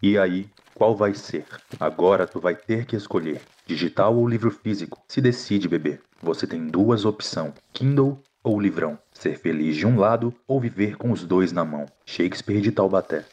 E aí, qual vai ser? Agora tu vai ter que escolher. Digital ou livro físico? Se decide, bebê. Você tem duas opções: Kindle ou livrão. Ser feliz de um lado ou viver com os dois na mão. Shakespeare de Taubaté.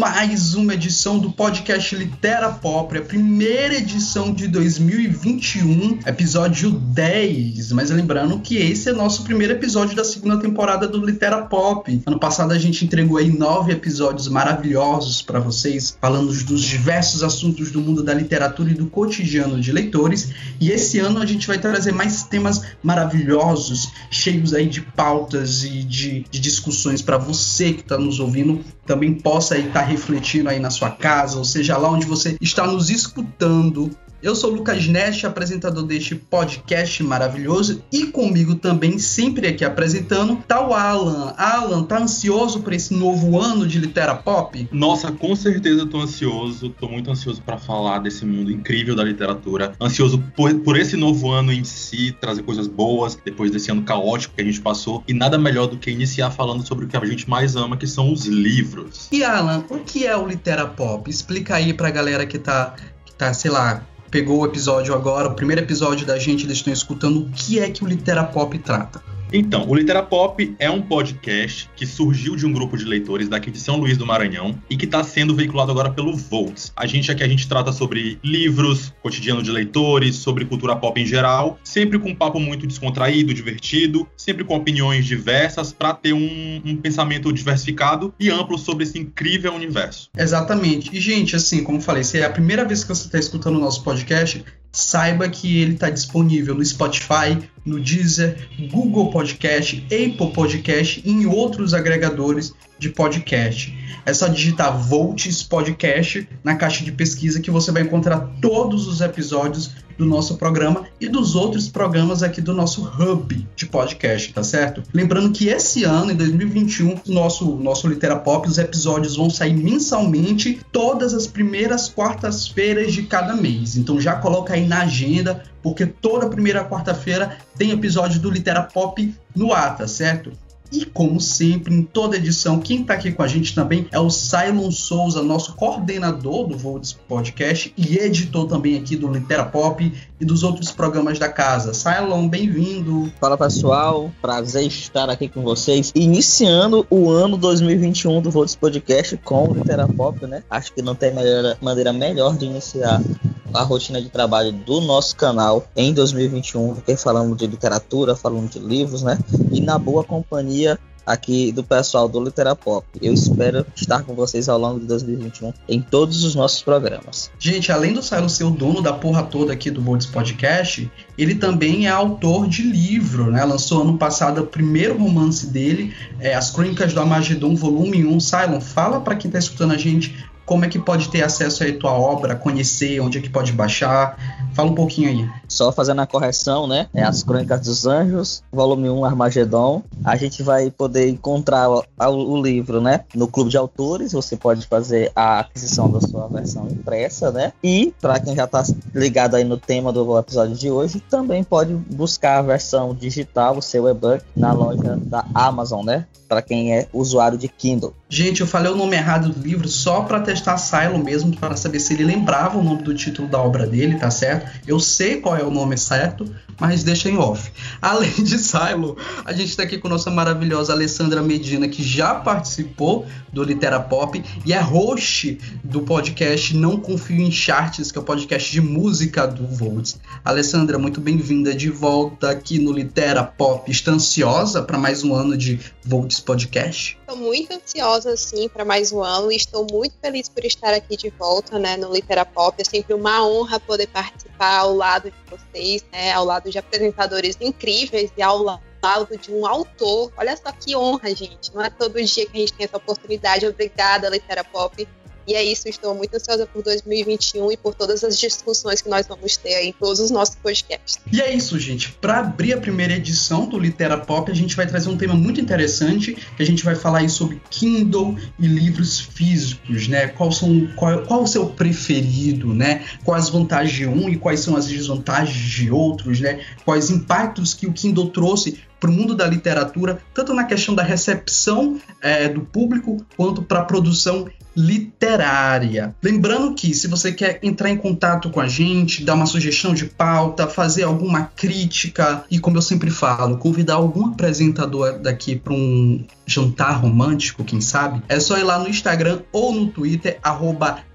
Mais uma edição do podcast Litera Pop, a primeira edição de 2021, episódio 10. Mas lembrando que esse é nosso primeiro episódio da segunda temporada do Litera Pop. Ano passado a gente entregou aí nove episódios maravilhosos para vocês, falando dos diversos assuntos do mundo da literatura e do cotidiano de leitores. E esse ano a gente vai trazer mais temas maravilhosos, cheios aí de pautas e de, de discussões para você que está nos ouvindo também possa estar refletindo aí na sua casa, ou seja lá onde você está nos escutando eu sou o Lucas Neste, apresentador deste podcast maravilhoso, e comigo também, sempre aqui apresentando, tá o Alan. Alan, tá ansioso por esse novo ano de Litera Pop? Nossa, com certeza tô ansioso, tô muito ansioso para falar desse mundo incrível da literatura, ansioso por, por esse novo ano em si, trazer coisas boas, depois desse ano caótico que a gente passou, e nada melhor do que iniciar falando sobre o que a gente mais ama, que são os livros. E Alan, o que é o Litera Pop? Explica aí pra galera que tá, que tá sei lá, pegou o episódio agora, o primeiro episódio da gente, eles estão escutando o que é que o Litera Pop trata. Então, o Litera Pop é um podcast que surgiu de um grupo de leitores daqui de São Luís do Maranhão e que está sendo veiculado agora pelo Volts. A gente aqui a gente trata sobre livros, cotidiano de leitores, sobre cultura pop em geral, sempre com um papo muito descontraído, divertido, sempre com opiniões diversas para ter um, um pensamento diversificado e amplo sobre esse incrível universo. Exatamente. E gente, assim, como falei, se é a primeira vez que você está escutando o nosso podcast, saiba que ele está disponível no Spotify, no Deezer, Google Podcast, Apple Podcast e em outros agregadores de podcast. É só digitar Volts Podcast na caixa de pesquisa que você vai encontrar todos os episódios do nosso programa e dos outros programas aqui do nosso hub de podcast, tá certo? Lembrando que esse ano, em 2021, nosso nosso Litera Pop, os episódios vão sair mensalmente todas as primeiras quartas-feiras de cada mês. Então já coloca aí na agenda, porque toda primeira quarta-feira tem episódio do Litera Pop no ar, tá certo? E como sempre, em toda edição, quem está aqui com a gente também é o Simon Souza, nosso coordenador do Volts Podcast e editor também aqui do Litera Pop e dos outros programas da casa. Simon, bem-vindo. Fala pessoal, prazer estar aqui com vocês, iniciando o ano 2021 do Volts Podcast com o Litera Pop, né? Acho que não tem melhor, maneira melhor de iniciar a rotina de trabalho do nosso canal em 2021, porque falando de literatura, falando de livros, né? E na boa companhia aqui do pessoal do Literapop. Eu espero estar com vocês ao longo de 2021 em todos os nossos programas. Gente, além do Silo ser o dono da porra toda aqui do Bolts Podcast, ele também é autor de livro, né? Lançou ano passado o primeiro romance dele, é As Crônicas do Amagedon, volume 1. Silon, fala para quem está escutando a gente como é que pode ter acesso à tua obra, conhecer, onde é que pode baixar? Fala um pouquinho aí. Só fazendo a correção, né? É As Crônicas dos Anjos, volume 1, Armagedon. A gente vai poder encontrar o, o, livro, né? No Clube de Autores, você pode fazer a aquisição da sua versão impressa, né? E, para quem já está ligado aí no tema do episódio de hoje, também pode buscar a versão digital, o seu e-book, na loja da Amazon, né? Para quem é usuário de Kindle. Gente, eu falei o nome errado do livro só para testar Silo mesmo, para saber se ele lembrava o nome do título da obra dele, tá certo? Eu sei qual é o nome certo, mas deixa em off. Além de Silo, a gente está aqui com nossa maravilhosa Alessandra Medina, que já participou do Litera Pop e é host do podcast Não Confio em Charts, que é o podcast de música do Volts. Alessandra, muito bem-vinda de volta aqui no Litera Pop. Está ansiosa para mais um ano de Volts Podcast? Estou muito ansiosa ansiosa assim para mais um ano e estou muito feliz por estar aqui de volta, né, no Litera Pop. É sempre uma honra poder participar ao lado de vocês, né, ao lado de apresentadores incríveis e ao lado de um autor. Olha só que honra, gente. Não é todo dia que a gente tem essa oportunidade. Obrigada, Litera Pop, E é isso, estou muito ansiosa por 2021 e por todas as discussões que nós vamos ter aí em todos os nossos podcasts. E é isso, gente. Para abrir a primeira edição do Litera Pop, a gente vai trazer um tema muito interessante, que a gente vai falar aí sobre Kindle e livros físicos, né? Qual são qual, qual o seu preferido, né? Quais as vantagens de um e quais são as desvantagens de outros, né? Quais impactos que o Kindle trouxe para o mundo da literatura, tanto na questão da recepção é, do público quanto para a produção literária. Lembrando que se você quer entrar em contato com a gente, dar uma sugestão de pauta, fazer alguma crítica e como eu sempre falo, convidar algum apresentador daqui para um jantar romântico, quem sabe, é só ir lá no Instagram ou no Twitter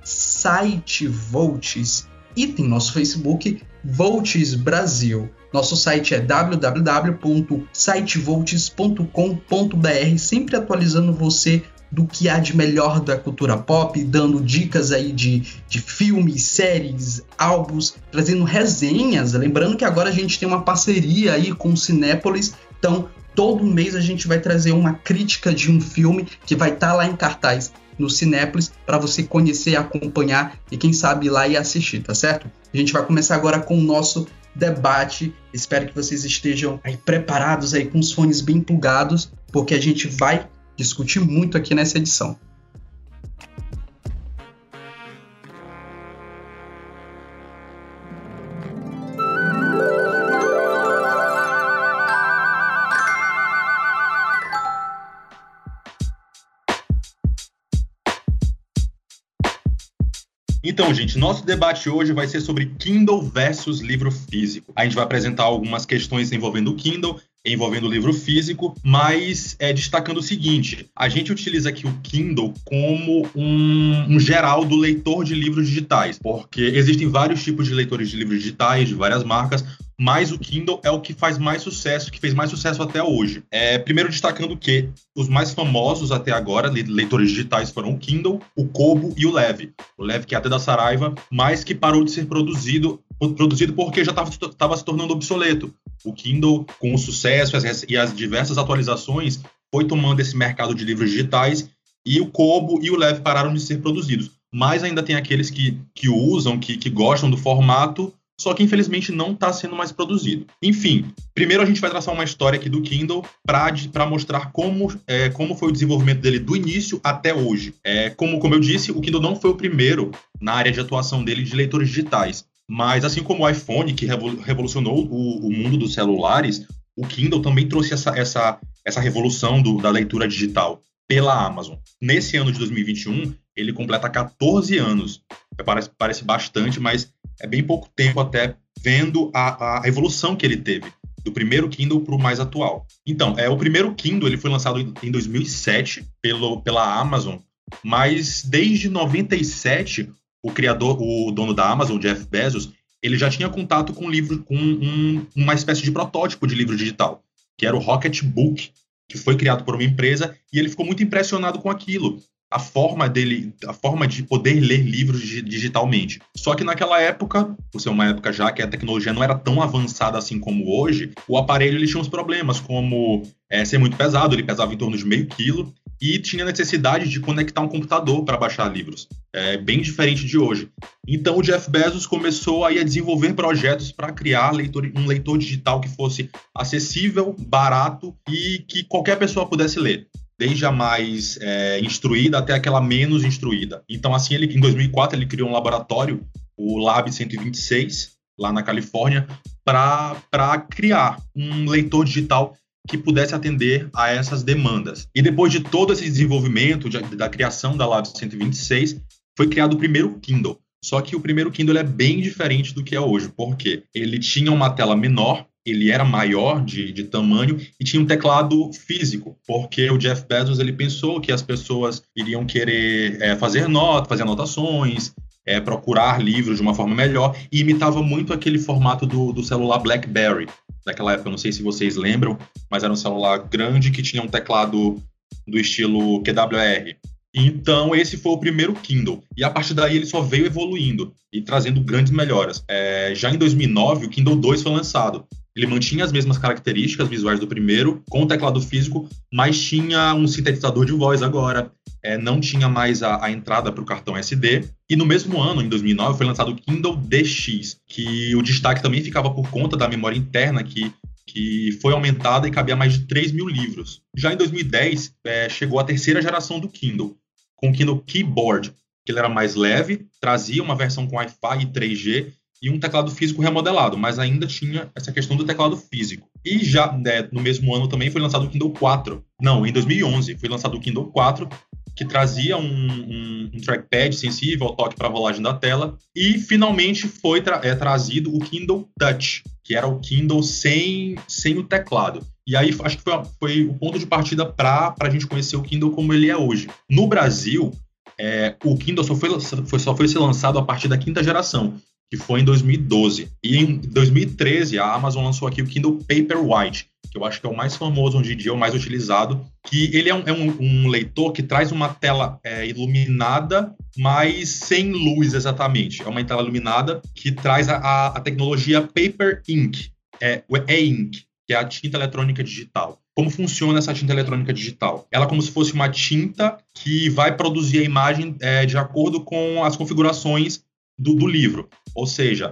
@sitevolts e tem nosso Facebook Volts Brasil. Nosso site é www.sitevolts.com.br, sempre atualizando você do que há de melhor da cultura pop, dando dicas aí de, de filmes, séries, álbuns, trazendo resenhas. Lembrando que agora a gente tem uma parceria aí com o Cinépolis, então todo mês a gente vai trazer uma crítica de um filme que vai estar tá lá em cartaz no Cinépolis para você conhecer, acompanhar e quem sabe ir lá e assistir, tá certo? A gente vai começar agora com o nosso debate. Espero que vocês estejam aí preparados aí com os fones bem plugados, porque a gente vai discutir muito aqui nessa edição. Então, gente, nosso debate hoje vai ser sobre Kindle versus livro físico. A gente vai apresentar algumas questões envolvendo o Kindle envolvendo o livro físico, mas é, destacando o seguinte: a gente utiliza aqui o Kindle como um, um, geral do leitor de livros digitais, porque existem vários tipos de leitores de livros digitais, de várias marcas, mas o Kindle é o que faz mais sucesso, que fez mais sucesso até hoje. É, primeiro destacando que os mais famosos até agora, leitores digitais, foram o Kindle, o Kobo e o Leve. O Leve que é até da Saraiva, mas que parou de ser produzido produzido porque já estava se tornando obsoleto. O Kindle, com o sucesso e as diversas atualizações, foi tomando esse mercado de livros digitais e o Kobo e o Leve pararam de ser produzidos. Mas ainda tem aqueles que, que usam, que, que gostam do formato, só que infelizmente não está sendo mais produzido. Enfim, primeiro a gente vai traçar uma história aqui do Kindle para mostrar como, é, como foi o desenvolvimento dele do início até hoje. É, como, como eu disse, o Kindle não foi o primeiro na área de atuação dele de leitores digitais. Mas assim como o iPhone, que revolucionou o, o mundo dos celulares, o Kindle também trouxe essa, essa, essa revolução do, da leitura digital pela Amazon. Nesse ano de 2021, ele completa 14 anos. Parece, parece bastante, mas é bem pouco tempo até vendo a, a evolução que ele teve do primeiro Kindle para o mais atual. Então, é o primeiro Kindle ele foi lançado em 2007 pelo, pela Amazon, mas desde 97 o criador, o dono da Amazon, Jeff Bezos, ele já tinha contato com livro, com um, uma espécie de protótipo de livro digital, que era o Rocket Book, que foi criado por uma empresa e ele ficou muito impressionado com aquilo a forma dele, a forma de poder ler livros digitalmente. Só que naquela época, por ser uma época já que a tecnologia não era tão avançada assim como hoje, o aparelho ele tinha uns problemas, como é, ser muito pesado, ele pesava em torno de meio quilo, e tinha necessidade de conectar um computador para baixar livros. É bem diferente de hoje. Então o Jeff Bezos começou aí a desenvolver projetos para criar leitor, um leitor digital que fosse acessível, barato e que qualquer pessoa pudesse ler desde a mais é, instruída até aquela menos instruída. Então, assim, ele, em 2004, ele criou um laboratório, o Lab 126, lá na Califórnia, para criar um leitor digital que pudesse atender a essas demandas. E depois de todo esse desenvolvimento de, da criação da Lab 126, foi criado o primeiro Kindle. Só que o primeiro Kindle é bem diferente do que é hoje, porque ele tinha uma tela menor, ele era maior de, de tamanho e tinha um teclado físico, porque o Jeff Bezos ele pensou que as pessoas iriam querer é, fazer notas, fazer anotações, é, procurar livros de uma forma melhor e imitava muito aquele formato do, do celular BlackBerry daquela época. Não sei se vocês lembram, mas era um celular grande que tinha um teclado do estilo QWR. Então, esse foi o primeiro Kindle. E a partir daí ele só veio evoluindo e trazendo grandes melhoras. É, já em 2009, o Kindle 2 foi lançado. Ele mantinha as mesmas características visuais do primeiro, com o teclado físico, mas tinha um sintetizador de voz agora. É, não tinha mais a, a entrada para o cartão SD. E no mesmo ano, em 2009, foi lançado o Kindle DX, que o destaque também ficava por conta da memória interna que que foi aumentada e cabia mais de 3 mil livros. Já em 2010, é, chegou a terceira geração do Kindle, com o Kindle Keyboard, que ele era mais leve, trazia uma versão com Wi-Fi e 3G e um teclado físico remodelado, mas ainda tinha essa questão do teclado físico. E já né, no mesmo ano também foi lançado o Kindle 4. Não, em 2011 foi lançado o Kindle 4, que trazia um, um, um trackpad sensível ao toque para a rolagem da tela. E finalmente foi tra é, trazido o Kindle Touch, que era o Kindle sem, sem o teclado. E aí acho que foi, foi o ponto de partida para a gente conhecer o Kindle como ele é hoje. No Brasil, é, o Kindle só foi, foi, só foi ser lançado a partir da quinta geração que foi em 2012. E em 2013, a Amazon lançou aqui o Kindle Paperwhite, que eu acho que é o mais famoso hoje em dia, o mais utilizado, que ele é um, é um, um leitor que traz uma tela é, iluminada, mas sem luz exatamente. É uma tela iluminada que traz a, a, tecnologia Paper Ink, é, e-ink, que é a tinta eletrônica digital. Como funciona essa tinta eletrônica digital? Ela é como se fosse uma tinta que vai produzir a imagem é, de acordo com as configurações do, do livro. Ou seja,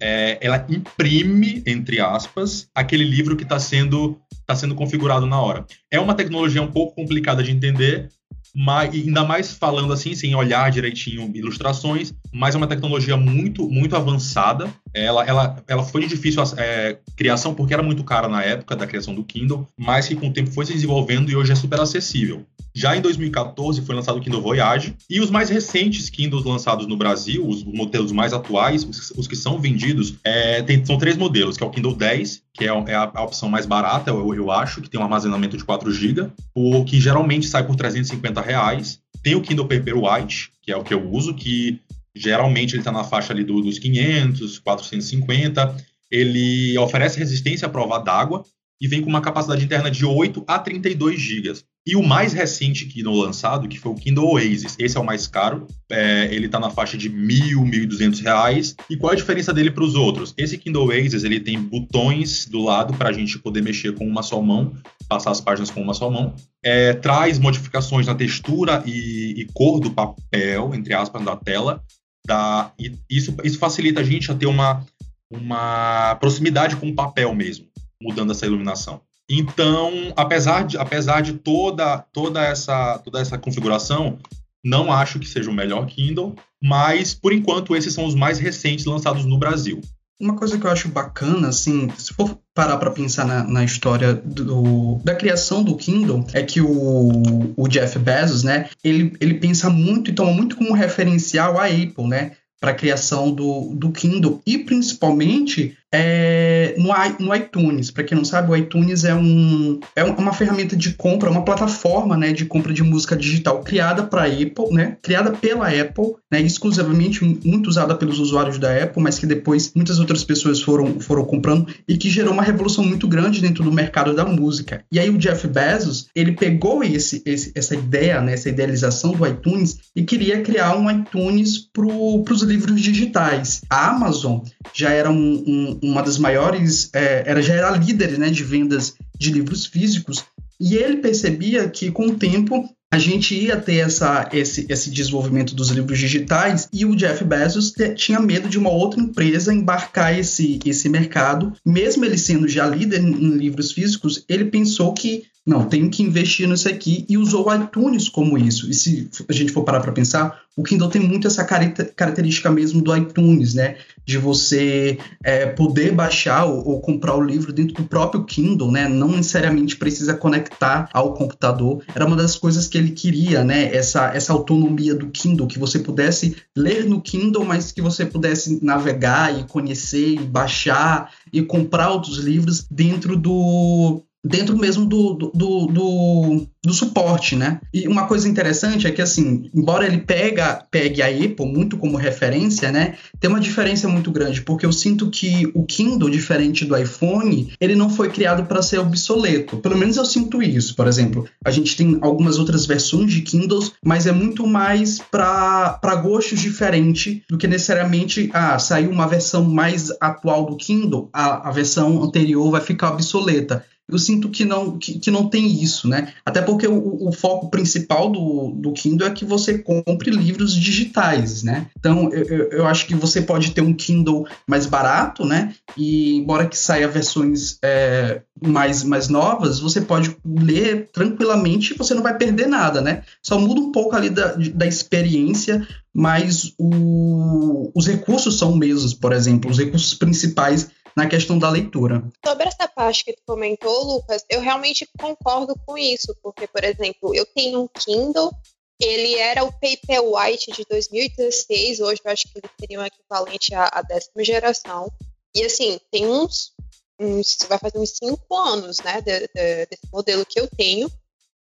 é, ela imprime, entre aspas, aquele livro que está sendo, tá sendo configurado na hora. É uma tecnologia um pouco complicada de entender, mas ainda mais falando assim, sem olhar direitinho ilustrações, mas é uma tecnologia muito, muito avançada. Ela, ela, ela foi de difícil é, criação porque era muito cara na época da criação do Kindle, mas que com o tempo foi se desenvolvendo e hoje é super acessível. Já em 2014 foi lançado o Kindle Voyage e os mais recentes Kindles lançados no Brasil, os modelos mais atuais, os, que são vendidos, é, tem, são três modelos, que é o Kindle 10, que é, é a, a opção mais barata, eu, eu, acho, que tem um armazenamento de 4 GB, o que geralmente sai por 350 reais. Tem o Kindle Paperwhite, que é o que eu uso, que geralmente ele está na faixa ali do, dos 500, 450. Ele oferece resistência à prova d'água e vem com uma capacidade interna de 8 a 32 GB. E o mais recente Kindle lançado, que foi o Kindle Oasis. Esse é o mais caro. É, ele está na faixa de mil e duzentos reais. E qual é a diferença dele para os outros? Esse Kindle Oasis ele tem botões do lado para a gente poder mexer com uma só mão, passar as páginas com uma só mão. É, traz modificações na textura e, e, cor do papel, entre aspas, da tela. Da, isso, isso facilita a gente a ter uma, uma proximidade com o papel mesmo, mudando essa iluminação. Então, apesar de, apesar de toda, toda, essa, toda essa configuração, não acho que seja o melhor Kindle, mas por enquanto esses são os mais recentes lançados no Brasil. Uma coisa que eu acho bacana, assim, se for parar para pensar na, na história do, da criação do Kindle, é que o, o Jeff Bezos, né, ele, ele pensa muito e toma muito como referencial a Apple, né, para a criação do, do Kindle e principalmente é, no, no iTunes. Para quem não sabe, o iTunes é, um, é uma ferramenta de compra, uma plataforma né, de compra de música digital criada para Apple, né, criada pela Apple, né, exclusivamente muito usada pelos usuários da Apple, mas que depois muitas outras pessoas foram, foram comprando e que gerou uma revolução muito grande dentro do mercado da música. E aí o Jeff Bezos ele pegou esse, esse essa ideia, né, essa idealização do iTunes e queria criar um iTunes para os livros digitais. A Amazon já era um, um uma das maiores, é, era, já era líder né, de vendas de livros físicos, e ele percebia que com o tempo a gente ia ter essa, esse, esse desenvolvimento dos livros digitais e o Jeff Bezos tinha medo de uma outra empresa embarcar esse, esse mercado. Mesmo ele sendo já líder em livros físicos, ele pensou que não, tenho que investir nisso aqui e usou o iTunes como isso. E se a gente for parar para pensar, o Kindle tem muito essa característica mesmo do iTunes, né? De você é, poder baixar ou, ou, comprar o livro dentro do próprio Kindle, né? Não necessariamente precisa conectar ao computador. Era uma das coisas que ele queria, né? Essa, essa autonomia do Kindle, que você pudesse ler no Kindle, mas que você pudesse navegar e conhecer e baixar e comprar outros livros dentro do, dentro mesmo do, do, do, do, suporte, né? E uma coisa interessante é que, assim, embora ele pega, pegue a Apple muito como referência, né? Tem uma diferença muito grande, porque eu sinto que o Kindle, diferente do iPhone, ele não foi criado para ser obsoleto. Pelo menos eu sinto isso. Por exemplo, a gente tem algumas outras versões de Kindles, mas é muito mais para gostos diferentes do que necessariamente, ah, saiu uma versão mais atual do Kindle, a, a versão anterior vai ficar obsoleta eu sinto que não, que, que não tem isso, né? Até porque o, o, foco principal do, do Kindle é que você compre livros digitais, né? Então, eu, eu, acho que você pode ter um Kindle mais barato, né? E embora que saia versões é, mais, mais novas, você pode ler tranquilamente e você não vai perder nada, né? Só muda um pouco ali da, da experiência, mas o, os recursos são os mesmos, por exemplo, os recursos principais na questão da leitura. Sobre essa parte que tu comentou, Lucas, eu realmente concordo com isso, porque, por exemplo, eu tenho um Kindle, ele era o Paperwhite de 2016, hoje eu acho que ele seria um equivalente à, à décima geração. E assim, tem uns, uns, vai fazer uns cinco anos, né, de, de, desse modelo que eu tenho.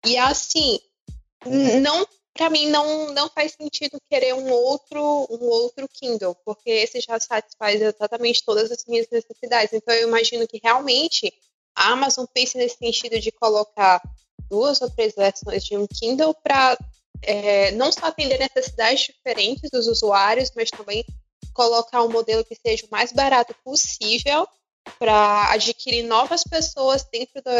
E assim, não para mim não, não faz sentido querer um outro um outro Kindle, porque esse já satisfaz exatamente todas as minhas necessidades. Então eu imagino que realmente a Amazon pense nesse sentido de colocar duas ou três versões de um Kindle para é, não só atender necessidades diferentes dos usuários, mas também colocar um modelo que seja o mais barato possível para adquirir novas pessoas dentro, do,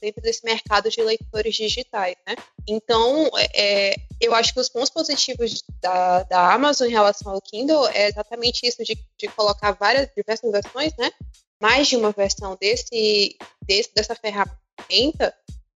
dentro desse mercado de leitores digitais, né? Então, é, eu acho que os pontos positivos da, da Amazon em relação ao Kindle é exatamente isso de, de colocar várias diversas versões, né? Mais de uma versão desse, desse dessa ferramenta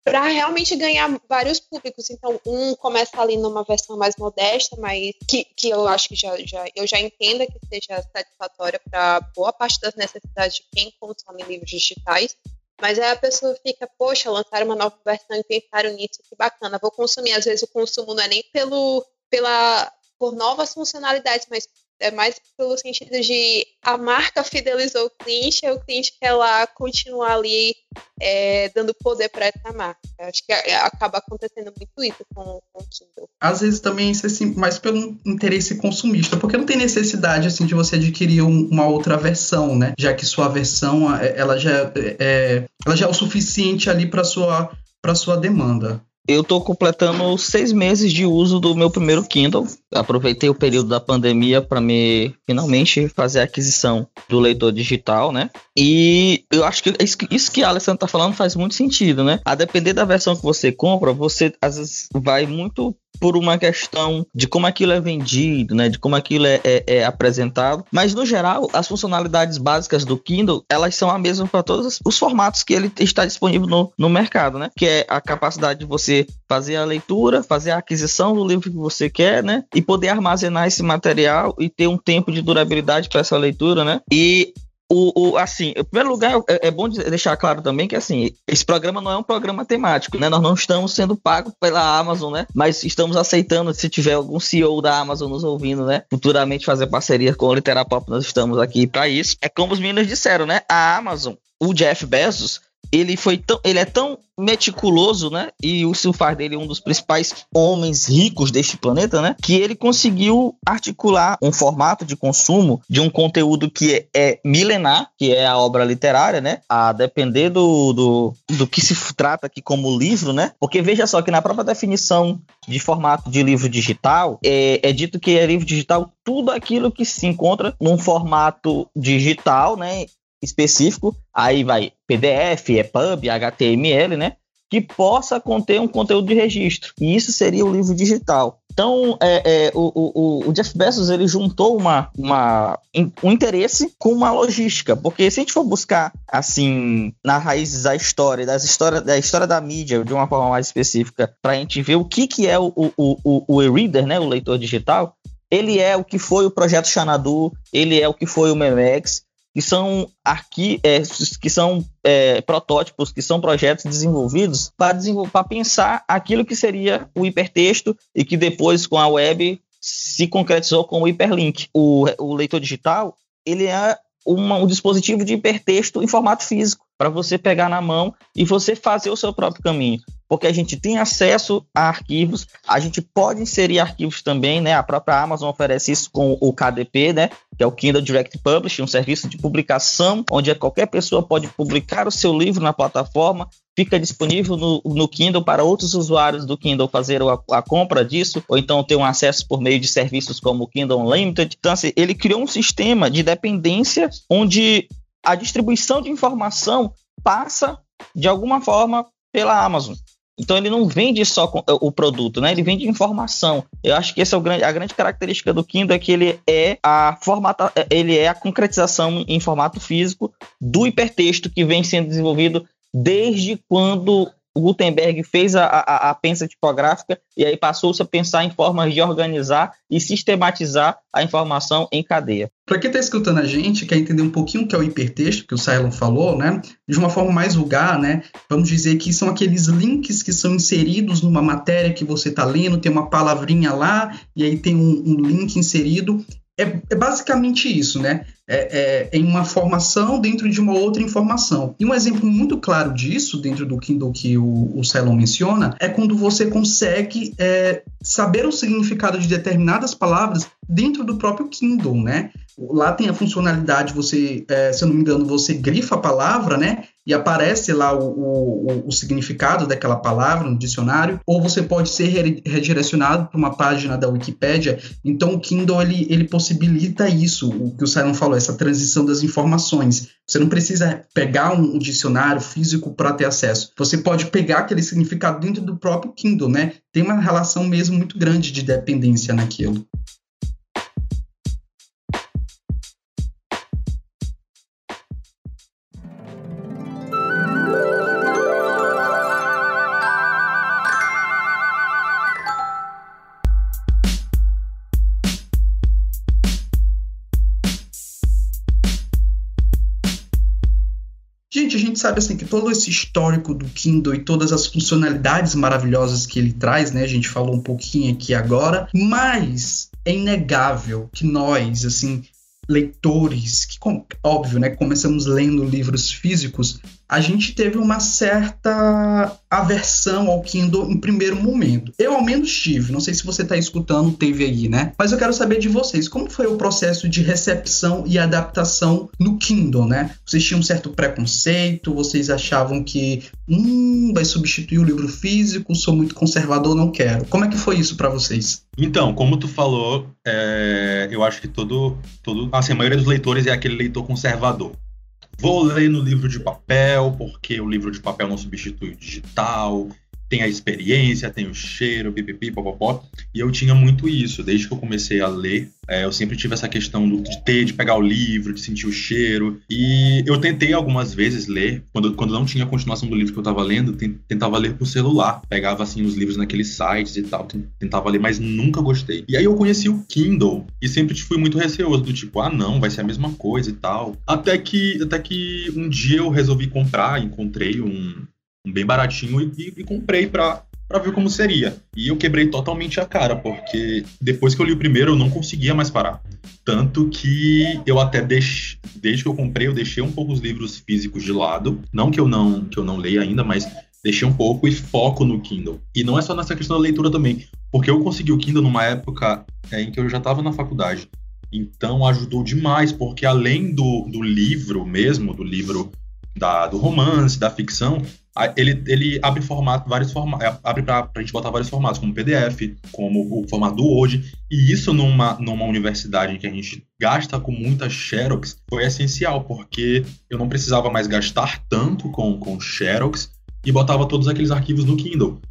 para realmente ganhar vários públicos. Então, um começa ali numa versão mais modesta, mas que, que eu acho que já, já, eu já entenda que seja satisfatória para boa parte das necessidades de quem consome livros digitais. Mas aí a pessoa fica, poxa, lançaram uma nova versão e pensaram nisso, que bacana, vou consumir. Às vezes o consumo não é nem pelo, pela, por novas funcionalidades, mas é mais pelo sentido de a marca fidelizou o cliente, e o cliente quer lá continuar ali é, dando poder para essa marca. Acho que acaba acontecendo muito isso com, com o Kindle. Às vezes também isso é assim, mais pelo interesse consumista, porque não tem necessidade assim de você adquirir um, uma outra versão, né? Já que sua versão ela já é, ela já é o suficiente ali para sua para sua demanda eu tô completando seis meses de uso do meu primeiro Kindle. Aproveitei o período da pandemia para me finalmente fazer a aquisição do leitor digital, né? E eu acho que isso que a Alessandra tá falando faz muito sentido, né? A depender da versão que você compra, você às vezes vai muito por uma questão de como aquilo é vendido, né, de como aquilo é, é, é apresentado. Mas no geral, as funcionalidades básicas do Kindle elas são a mesma para todos os formatos que ele está disponível no, no mercado, né? Que é a capacidade de você fazer a leitura, fazer a aquisição do livro que você quer, né? E poder armazenar esse material e ter um tempo de durabilidade para essa leitura, né? E o, o, assim, em primeiro lugar, é, é, bom deixar claro também que assim, esse programa não é um programa temático, né? Nós não estamos sendo pagos pela Amazon, né? Mas estamos aceitando, se tiver algum CEO da Amazon nos ouvindo, né? Futuramente fazer parceria com o Literapop, nós estamos aqui para isso. É como os meninos disseram, né? A Amazon, o Jeff Bezos, ele foi tão, ele é tão meticuloso, né? E o Silfar dele é um dos principais homens ricos deste planeta, né? Que ele conseguiu articular um formato de consumo de um conteúdo que é, é milenar, que é a obra literária, né? A depender do, do, do que se trata aqui como livro, né? Porque veja só que na própria definição de formato de livro digital é, é dito que é livro digital tudo aquilo que se encontra num formato digital, né? Específico, aí vai PDF, EPUB, HTML, né? Que possa conter um conteúdo de registro. E isso seria o livro digital. Então, é, é, o, o, o, Jeff Bezos ele juntou uma, uma, um interesse com uma logística, porque se a gente for buscar assim na raiz da história, das histórias, da história da mídia de uma forma mais específica, para a gente ver o que, que é o, o, o, o e-reader, né, o leitor digital, ele é o que foi o projeto Xanadu, ele é o que foi o Memex, que são arqui é, que são é, protótipos, que são projetos desenvolvidos para pensar aquilo que seria o hipertexto e que depois com a web se concretizou com o hiperlink. O, o leitor digital ele é uma, um dispositivo de hipertexto em formato físico para você pegar na mão e você fazer o seu próprio caminho porque a gente tem acesso a arquivos, a gente pode inserir arquivos também, né? A própria Amazon oferece isso com o KDP, né? Que é o Kindle Direct Publishing, um serviço de publicação, onde qualquer pessoa pode publicar o seu livro na plataforma, fica disponível no, no Kindle para outros usuários do Kindle fazer a, a, compra disso, ou então ter um acesso por meio de serviços como o Kindle Unlimited. Então, assim, ele criou um sistema de dependência onde a distribuição de informação passa de alguma forma pela Amazon. Então ele não vende só o produto, né? Ele vende informação. Eu acho que essa é o grande, a grande característica do Kindle é que ele é a formata, ele é a concretização em formato físico do hipertexto que vem sendo desenvolvido desde quando o Gutenberg fez a, a, a pensa tipográfica e aí passou-se a pensar em formas de organizar e sistematizar a informação em cadeia. Para quem está escutando a gente, quer entender um pouquinho o que é o hipertexto, que o Cylon falou, né? De uma forma mais vulgar, né? Vamos dizer que são aqueles links que são inseridos numa matéria que você está lendo, tem uma palavrinha lá, e aí tem um, um link inserido. É, é, basicamente isso, né? É, é, em uma formação dentro de uma outra informação. E um exemplo muito claro disso, dentro do Kindle que o, o Cylon menciona, é quando você consegue é, saber o significado de determinadas palavras dentro do próprio Kindle, né? Lá tem a funcionalidade, você, é, se eu não me engano, você grifa a palavra, né? E aparece lá o, o, o significado daquela palavra no dicionário, ou você pode ser redirecionado para uma página da Wikipédia. Então o Kindle ele, ele possibilita isso, o que o Simon falou, essa transição das informações. Você não precisa pegar um, um dicionário físico para ter acesso. Você pode pegar aquele significado dentro do próprio Kindle, né? Tem uma relação mesmo muito grande de dependência naquilo. Sabe assim que todo esse histórico do Kindle e todas as funcionalidades maravilhosas que ele traz, né? A gente falou um pouquinho aqui agora, mas é inegável que nós, assim, leitores, que óbvio, né, começamos lendo livros físicos, a gente teve uma certa aversão ao Kindle em primeiro momento. Eu ao menos tive, não sei se você está escutando, teve aí, né? Mas eu quero saber de vocês, como foi o processo de recepção e adaptação no Kindle, né? Vocês tinham um certo preconceito, vocês achavam que, hum, vai substituir o livro físico, sou muito conservador, não quero. Como é que foi isso para vocês? Então, como tu falou, é, eu acho que todo, todo, assim, a maioria dos leitores é aquele leitor conservador. Vou ler no livro de papel, porque o livro de papel não substitui o digital tem a experiência, tem o cheiro, pipipi, popopó. E eu tinha muito isso. Desde que eu comecei a ler, é, eu sempre tive essa questão do, de ter, de pegar o livro, de sentir o cheiro. E eu tentei algumas vezes ler, quando, quando não tinha a continuação do livro que eu estava lendo, tentava ler por celular. Pegava, assim, os livros naqueles sites e tal, tentava ler, mas nunca gostei. E aí eu conheci o Kindle e sempre fui muito receoso, do tipo, ah, não, vai ser a mesma coisa e tal. Até que, até que um dia eu resolvi comprar, encontrei um, bem baratinho e, e comprei para para ver como seria. E eu quebrei totalmente a cara, porque depois que eu li o primeiro, eu não conseguia mais parar. Tanto que eu até deixei, desde que eu comprei, eu deixei um pouco os livros físicos de lado. Não que eu não que eu não leia ainda, mas deixei um pouco e foco no Kindle. E não é só nessa questão da leitura também, porque eu consegui o Kindle numa época é, em que eu já estava na faculdade. Então ajudou demais, porque além do, do livro mesmo, do livro da, do romance, da ficção, ele, ele abre formato, vários formatos, é, abre para a gente botar vários formatos, como PDF, como o formato do Word, e isso numa, numa universidade em que a gente gasta com muita Xerox foi essencial, porque eu não precisava mais gastar tanto com, com Xerox e botava todos aqueles arquivos no Kindle.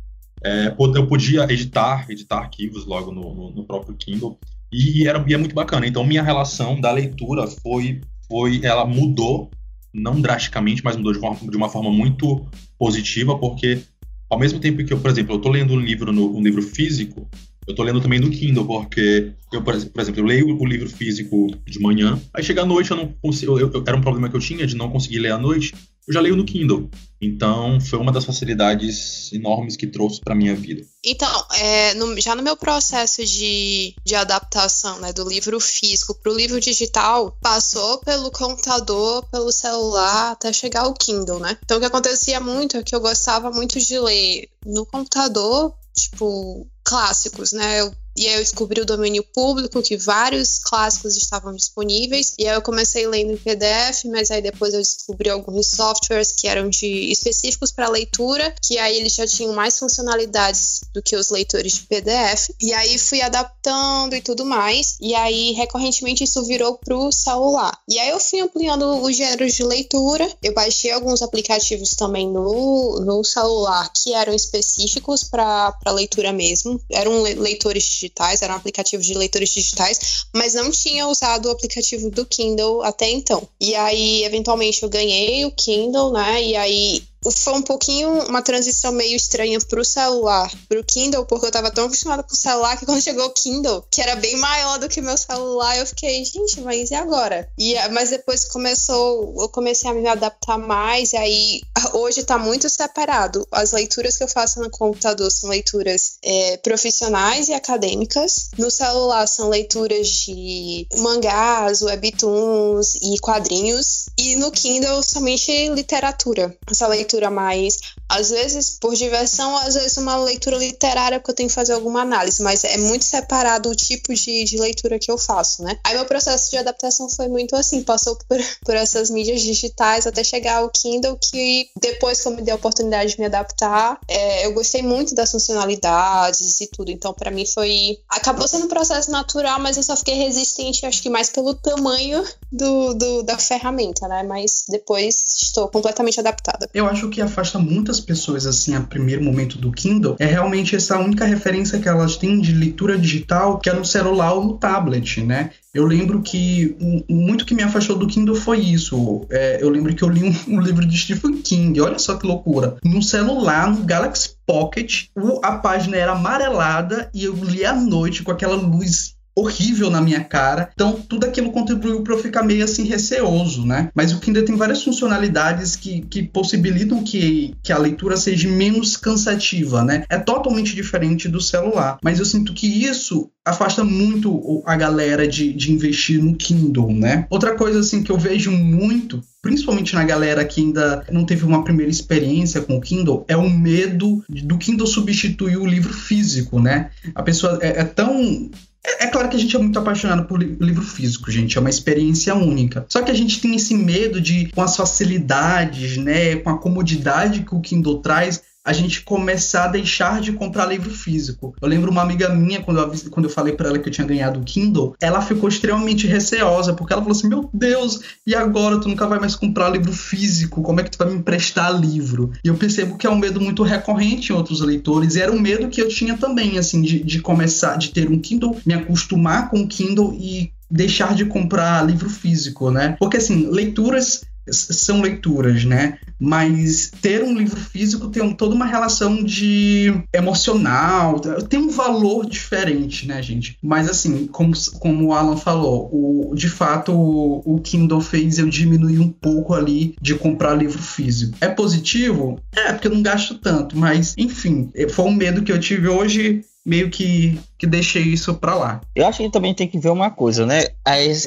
É, eu podia editar, editar arquivos logo no, no, no próprio Kindle, e era, e é muito bacana. Então, minha relação da leitura foi, foi ela mudou não drasticamente, mas mudou de, de uma forma muito positiva, porque ao mesmo tempo que eu, por exemplo, eu estou lendo um livro no um livro físico, eu estou lendo também no Kindle, porque eu, por exemplo, eu leio o livro físico de manhã, aí chega à noite eu não consigo, eu, eu, era um problema que eu tinha de não conseguir ler à noite, eu já leio no Kindle. Então, foi uma das facilidades enormes que trouxe para minha vida. Então, é, no, já no meu processo de, de adaptação né, do livro físico para o livro digital, passou pelo computador, pelo celular, até chegar ao Kindle, né? Então, o que acontecia muito é que eu gostava muito de ler no computador, tipo, clássicos, né? Eu E aí eu descobri o domínio público, que vários clássicos estavam disponíveis. E aí eu comecei lendo em PDF, mas aí depois eu descobri alguns softwares que eram de específicos para leitura, que aí eles já tinham mais funcionalidades do que os leitores de PDF. E aí fui adaptando e tudo mais. E aí recorrentemente isso virou pro celular. E aí eu fui ampliando os gêneros de leitura. Eu baixei alguns aplicativos também no, no celular que eram específicos para leitura mesmo. Eram leitores digitais, eram aplicativos de leitores digitais, mas não tinha usado o aplicativo do Kindle até então. E aí, eventualmente, eu ganhei o Kindle, né? E aí foi um pouquinho uma transição meio estranha pro celular, pro Kindle, porque eu tava tão acostumada com o celular que quando chegou o Kindle, que era bem maior do que meu celular, eu fiquei, gente, mas e agora? E, mas depois começou, eu comecei a me adaptar mais, e aí hoje tá muito separado. As leituras que eu faço no computador são leituras é, profissionais e acadêmicas. No celular são leituras de mangás, webtoons e quadrinhos. E no Kindle somente literatura. Essa leitura leitura mais, às vezes por diversão, às vezes uma leitura literária porque eu tenho que fazer alguma análise, mas é muito separado o tipo de, de leitura que eu faço, né? Aí meu processo de adaptação foi muito assim, passou por, por essas mídias digitais até chegar ao Kindle, que depois que eu me dei a oportunidade de me adaptar, é, eu gostei muito das funcionalidades e tudo, então para mim foi... Acabou sendo um processo natural, mas eu só fiquei resistente, acho que mais pelo tamanho do, do da ferramenta, né? Mas depois estou completamente adaptada. Eu acho que afasta muitas muito assim a primeiro momento do Kindle é realmente essa única referência que elas têm de leitura digital que é no celular ou no tablet, né? Eu lembro que muito que me afastou do Kindle foi isso. É, eu lembro que eu li um, um, livro de Stephen King, olha só que loucura. No celular, no Galaxy Pocket, a página era amarelada e eu li à noite com aquela luz horrível na minha cara. Então, tudo aquilo contribuiu para eu ficar meio assim receoso, né? Mas o Kindle tem várias funcionalidades que, que possibilitam que, que a leitura seja menos cansativa, né? É totalmente diferente do celular. Mas eu sinto que isso afasta muito a galera de, de investir no Kindle, né? Outra coisa assim que eu vejo muito principalmente na galera que ainda não teve uma primeira experiência com o Kindle, é o medo do Kindle substituir o livro físico, né? A pessoa é, é tão é, é, claro que a gente é muito apaixonado por livro físico, gente, é uma experiência única. Só que a gente tem esse medo de, com as facilidades, né, com a comodidade que o Kindle traz, a gente começar a deixar de comprar livro físico. Eu lembro uma amiga minha, quando eu, quando eu falei para ela que eu tinha ganhado o Kindle, ela ficou extremamente receosa, porque ela falou assim: Meu Deus, e agora tu nunca vai mais comprar livro físico? Como é que tu vai me emprestar livro? E eu percebo que é um medo muito recorrente em outros leitores, e era um medo que eu tinha também, assim, de, de começar, de ter um Kindle, me acostumar com o Kindle e deixar de comprar livro físico, né? Porque assim, leituras são leituras, né? Mas ter um livro físico tem toda uma relação de emocional, tem um valor diferente, né, gente? Mas assim, como, como o Alan falou, o, de fato o, o Kindle fez eu diminuir um pouco ali de comprar livro físico. É positivo? É, porque eu não gasto tanto, mas enfim, foi um medo que eu tive hoje meio que, que deixei isso para lá. Eu acho que também tem que ver uma coisa, né?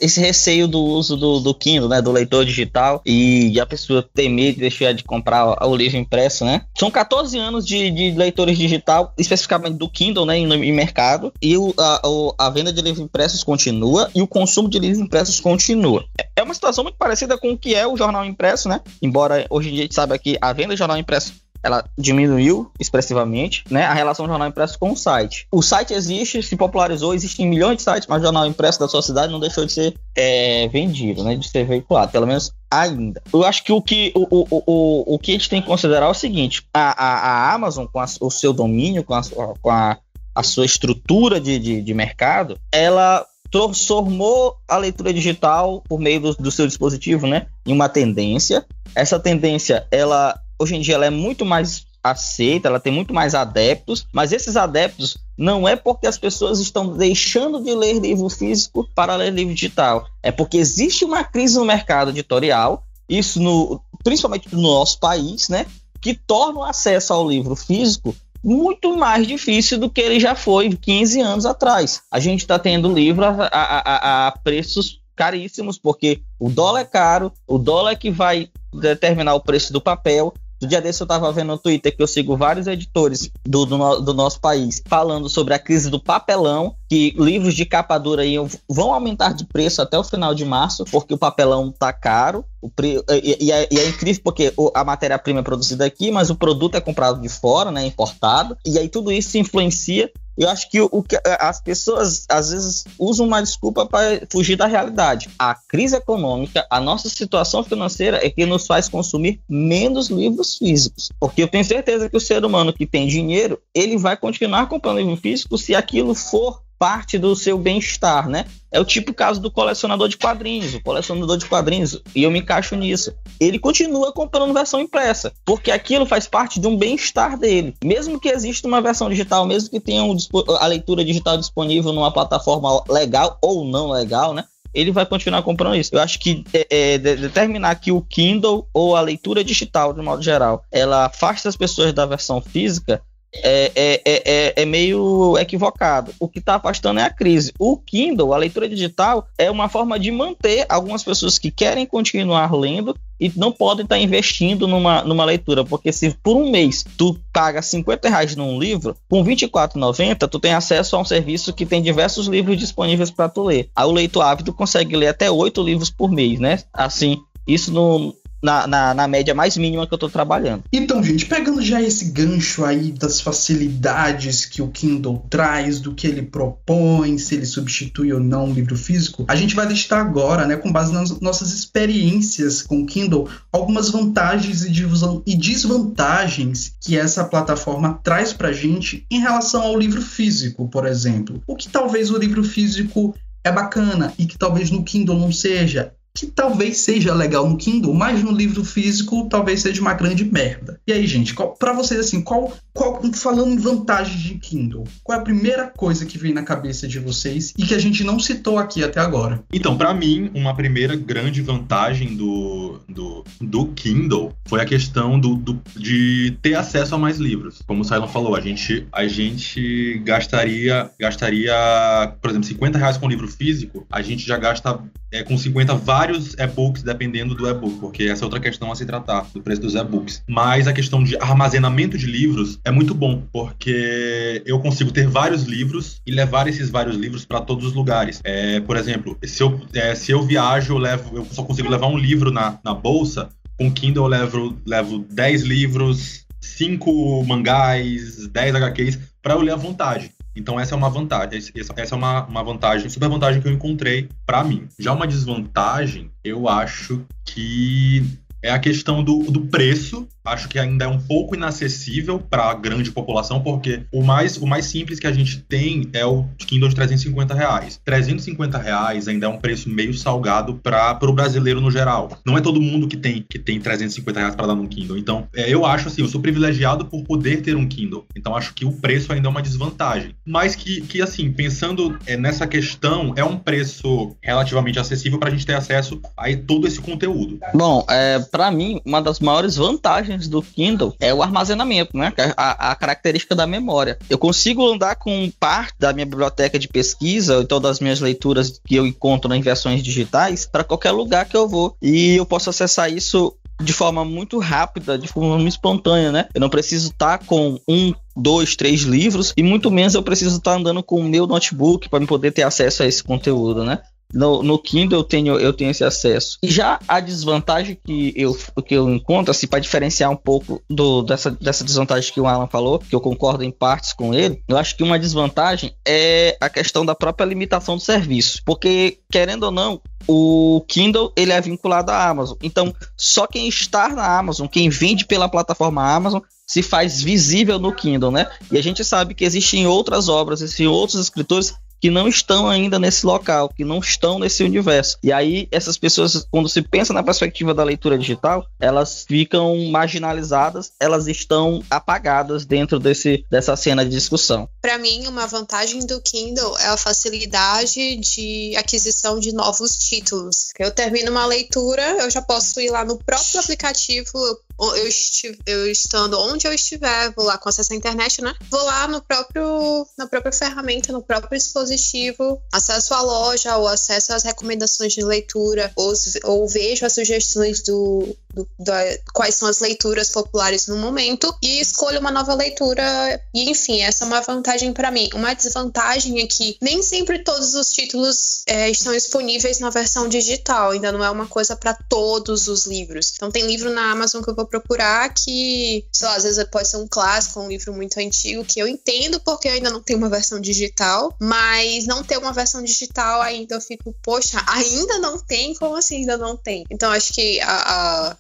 Esse receio do uso do, do Kindle, né? Do leitor digital e a pessoa ter medo de deixar de comprar o livro impresso, né? São 14 anos de, de leitores digital, especificamente do Kindle, né? Em, em mercado. E o, a, a, venda de livros impressos continua e o consumo de livros impressos continua. É uma situação muito parecida com o que é o jornal impresso, né? Embora hoje em dia a gente saiba que a venda de jornal impresso ela diminuiu expressivamente, né, a relação jornal impresso com o site. O site existe, se popularizou, existem milhões de sites, mas o jornal impresso da sua cidade não deixou de ser é, vendido, né, de ser veiculado, pelo menos ainda. Eu acho que o que, o, o, o, o que a gente tem que considerar é o seguinte, a, a, a Amazon, com a, o seu domínio, com a, com a, a sua estrutura de, de, de mercado, ela transformou a leitura digital por meio do, do seu dispositivo, né, em uma tendência. Essa tendência, ela hoje em dia ela é muito mais aceita, ela tem muito mais adeptos, mas esses adeptos não é porque as pessoas estão deixando de ler livro físico para ler livro digital, é porque existe uma crise no mercado editorial, isso no, principalmente no nosso país, né, que torna o acesso ao livro físico muito mais difícil do que ele já foi 15 anos atrás. A gente está tendo livro a, a, a, a preços caríssimos, porque o dólar é caro, o dólar é que vai determinar o preço do papel, Do dia desse eu estava vendo no Twitter que eu sigo vários editores do, do, do, nosso país falando sobre a crise do papelão, que livros de capa dura aí vão aumentar de preço até o final de março, porque o papelão tá caro. O e, e, é, e, é, incrível porque a matéria-prima é produzida aqui, mas o produto é comprado de fora, né, importado. E aí tudo isso influencia eu acho que o, o que as pessoas às vezes usam uma desculpa para fugir da realidade. A crise econômica, a nossa situação financeira é que nos faz consumir menos livros físicos. Porque eu tenho certeza que o ser humano que tem dinheiro, ele vai continuar comprando livro físico se aquilo for parte do seu bem-estar, né? É o tipo caso do colecionador de quadrinhos. O colecionador de quadrinhos, e eu me encaixo nisso, ele continua comprando versão impressa, porque aquilo faz parte de um bem-estar dele. Mesmo que exista uma versão digital, mesmo que tenha um, a leitura digital disponível numa plataforma legal ou não legal, né? ele vai continuar comprando isso. Eu acho que é, é, determinar que o Kindle ou a leitura digital, de modo geral, ela afasta as pessoas da versão física, é, é, é, é, meio equivocado. O que está afastando é a crise. O Kindle, a leitura digital, é uma forma de manter algumas pessoas que querem continuar lendo e não podem estar tá investindo numa, numa leitura, porque se por um mês tu paga 50 reais num livro, com 24,90 tu tem acesso a um serviço que tem diversos livros disponíveis para tu ler. Aí o leitor ávido consegue ler até oito livros por mês, né? Assim, isso no, na, na, na, média mais mínima que eu estou trabalhando. Então, gente, pegando já esse gancho aí das facilidades que o Kindle traz, do que ele propõe, se ele substitui ou não o livro físico, a gente vai listar agora, né, com base nas nossas experiências com o Kindle, algumas vantagens e desvantagens que essa plataforma traz para gente em relação ao livro físico, por exemplo. O que talvez o livro físico é bacana e que talvez no Kindle não seja que talvez seja legal no Kindle, mas no livro físico talvez seja uma grande merda. E aí, gente, para vocês assim, qual, qual falando em vantagens de Kindle, qual é a primeira coisa que vem na cabeça de vocês e que a gente não citou aqui até agora? Então, para mim, uma primeira grande vantagem do, do, do Kindle foi a questão do, do, de ter acesso a mais livros. Como o Silon falou, a gente, a gente gastaria, gastaria, por exemplo, 50 reais com livro físico, a gente já gasta é, com 50 vários e-books dependendo do e-book, porque essa é outra questão a se tratar, do preço dos e-books. Mas a questão de armazenamento de livros é muito bom, porque eu consigo ter vários livros e levar esses vários livros para todos os lugares. É, por exemplo, se eu, é, se eu viajo, eu, levo, eu só consigo levar um livro na, na bolsa, com Kindle eu levo, levo 10 livros, 5 mangás, 10 HQs, para eu ler à vontade. Então essa é uma vantagem, essa é uma, uma vantagem, super vantagem que eu encontrei para mim. Já uma desvantagem, eu acho que é a questão do, do preço acho que ainda é um pouco inacessível para a grande população, porque o mais, o mais simples que a gente tem é o Kindle de 350 reais. 350 reais ainda é um preço meio salgado para o brasileiro no geral. Não é todo mundo que tem, que tem 350 reais para dar num Kindle. Então, é, eu acho assim, eu sou privilegiado por poder ter um Kindle. Então, acho que o preço ainda é uma desvantagem. Mas que, que assim, pensando é, nessa questão, é um preço relativamente acessível para a gente ter acesso a todo esse conteúdo. Bom, é, para mim, uma das maiores vantagens do Kindle é o armazenamento, né? É a, a, característica da memória. Eu consigo andar com parte da minha biblioteca de pesquisa, ou então das minhas leituras que eu encontro em versões digitais, para qualquer lugar que eu vou. E eu posso acessar isso de forma muito rápida, de forma espontânea, né? Eu não preciso estar com um, dois, três livros e muito menos eu preciso estar andando com o meu notebook para poder ter acesso a esse conteúdo, né? No, no Kindle eu tenho, eu tenho esse acesso. E já a desvantagem que eu, que eu encontro, assim, para diferenciar um pouco do, dessa, dessa desvantagem que o Alan falou, que eu concordo em partes com ele, eu acho que uma desvantagem é a questão da própria limitação do serviço. Porque, querendo ou não, o Kindle ele é vinculado à Amazon. Então, só quem está na Amazon, quem vende pela plataforma Amazon, se faz visível no Kindle, né? E a gente sabe que existem outras obras, existem outros escritores que não estão ainda nesse local, que não estão nesse universo. E aí, essas pessoas, quando se pensa na perspectiva da leitura digital, elas ficam marginalizadas, elas estão apagadas dentro desse, dessa cena de discussão. Para mim, uma vantagem do Kindle é a facilidade de aquisição de novos títulos. Eu termino uma leitura, eu já posso ir lá no próprio aplicativo, eu, estive, eu estando onde eu estiver, vou lá com acesso à internet, né? Vou lá no próprio, na própria ferramenta, no próprio dispositivo, acesso à loja ou acesso às recomendações de leitura, ou, ou vejo as sugestões do, do, da, quais são as leituras populares no momento e escolho uma nova leitura. E enfim, essa é uma vantagem para mim. Uma desvantagem é que nem sempre todos os títulos é, estão disponíveis na versão digital, ainda não é uma coisa para todos os livros. Então, tem livro na Amazon que eu vou procurar que, sei lá, às vezes pode ser um clássico, um livro muito antigo, que eu entendo porque eu ainda não tenho uma versão digital, mas não ter uma versão digital ainda eu fico, poxa, ainda não tem? Como assim ainda não tem? Então, acho que a, a,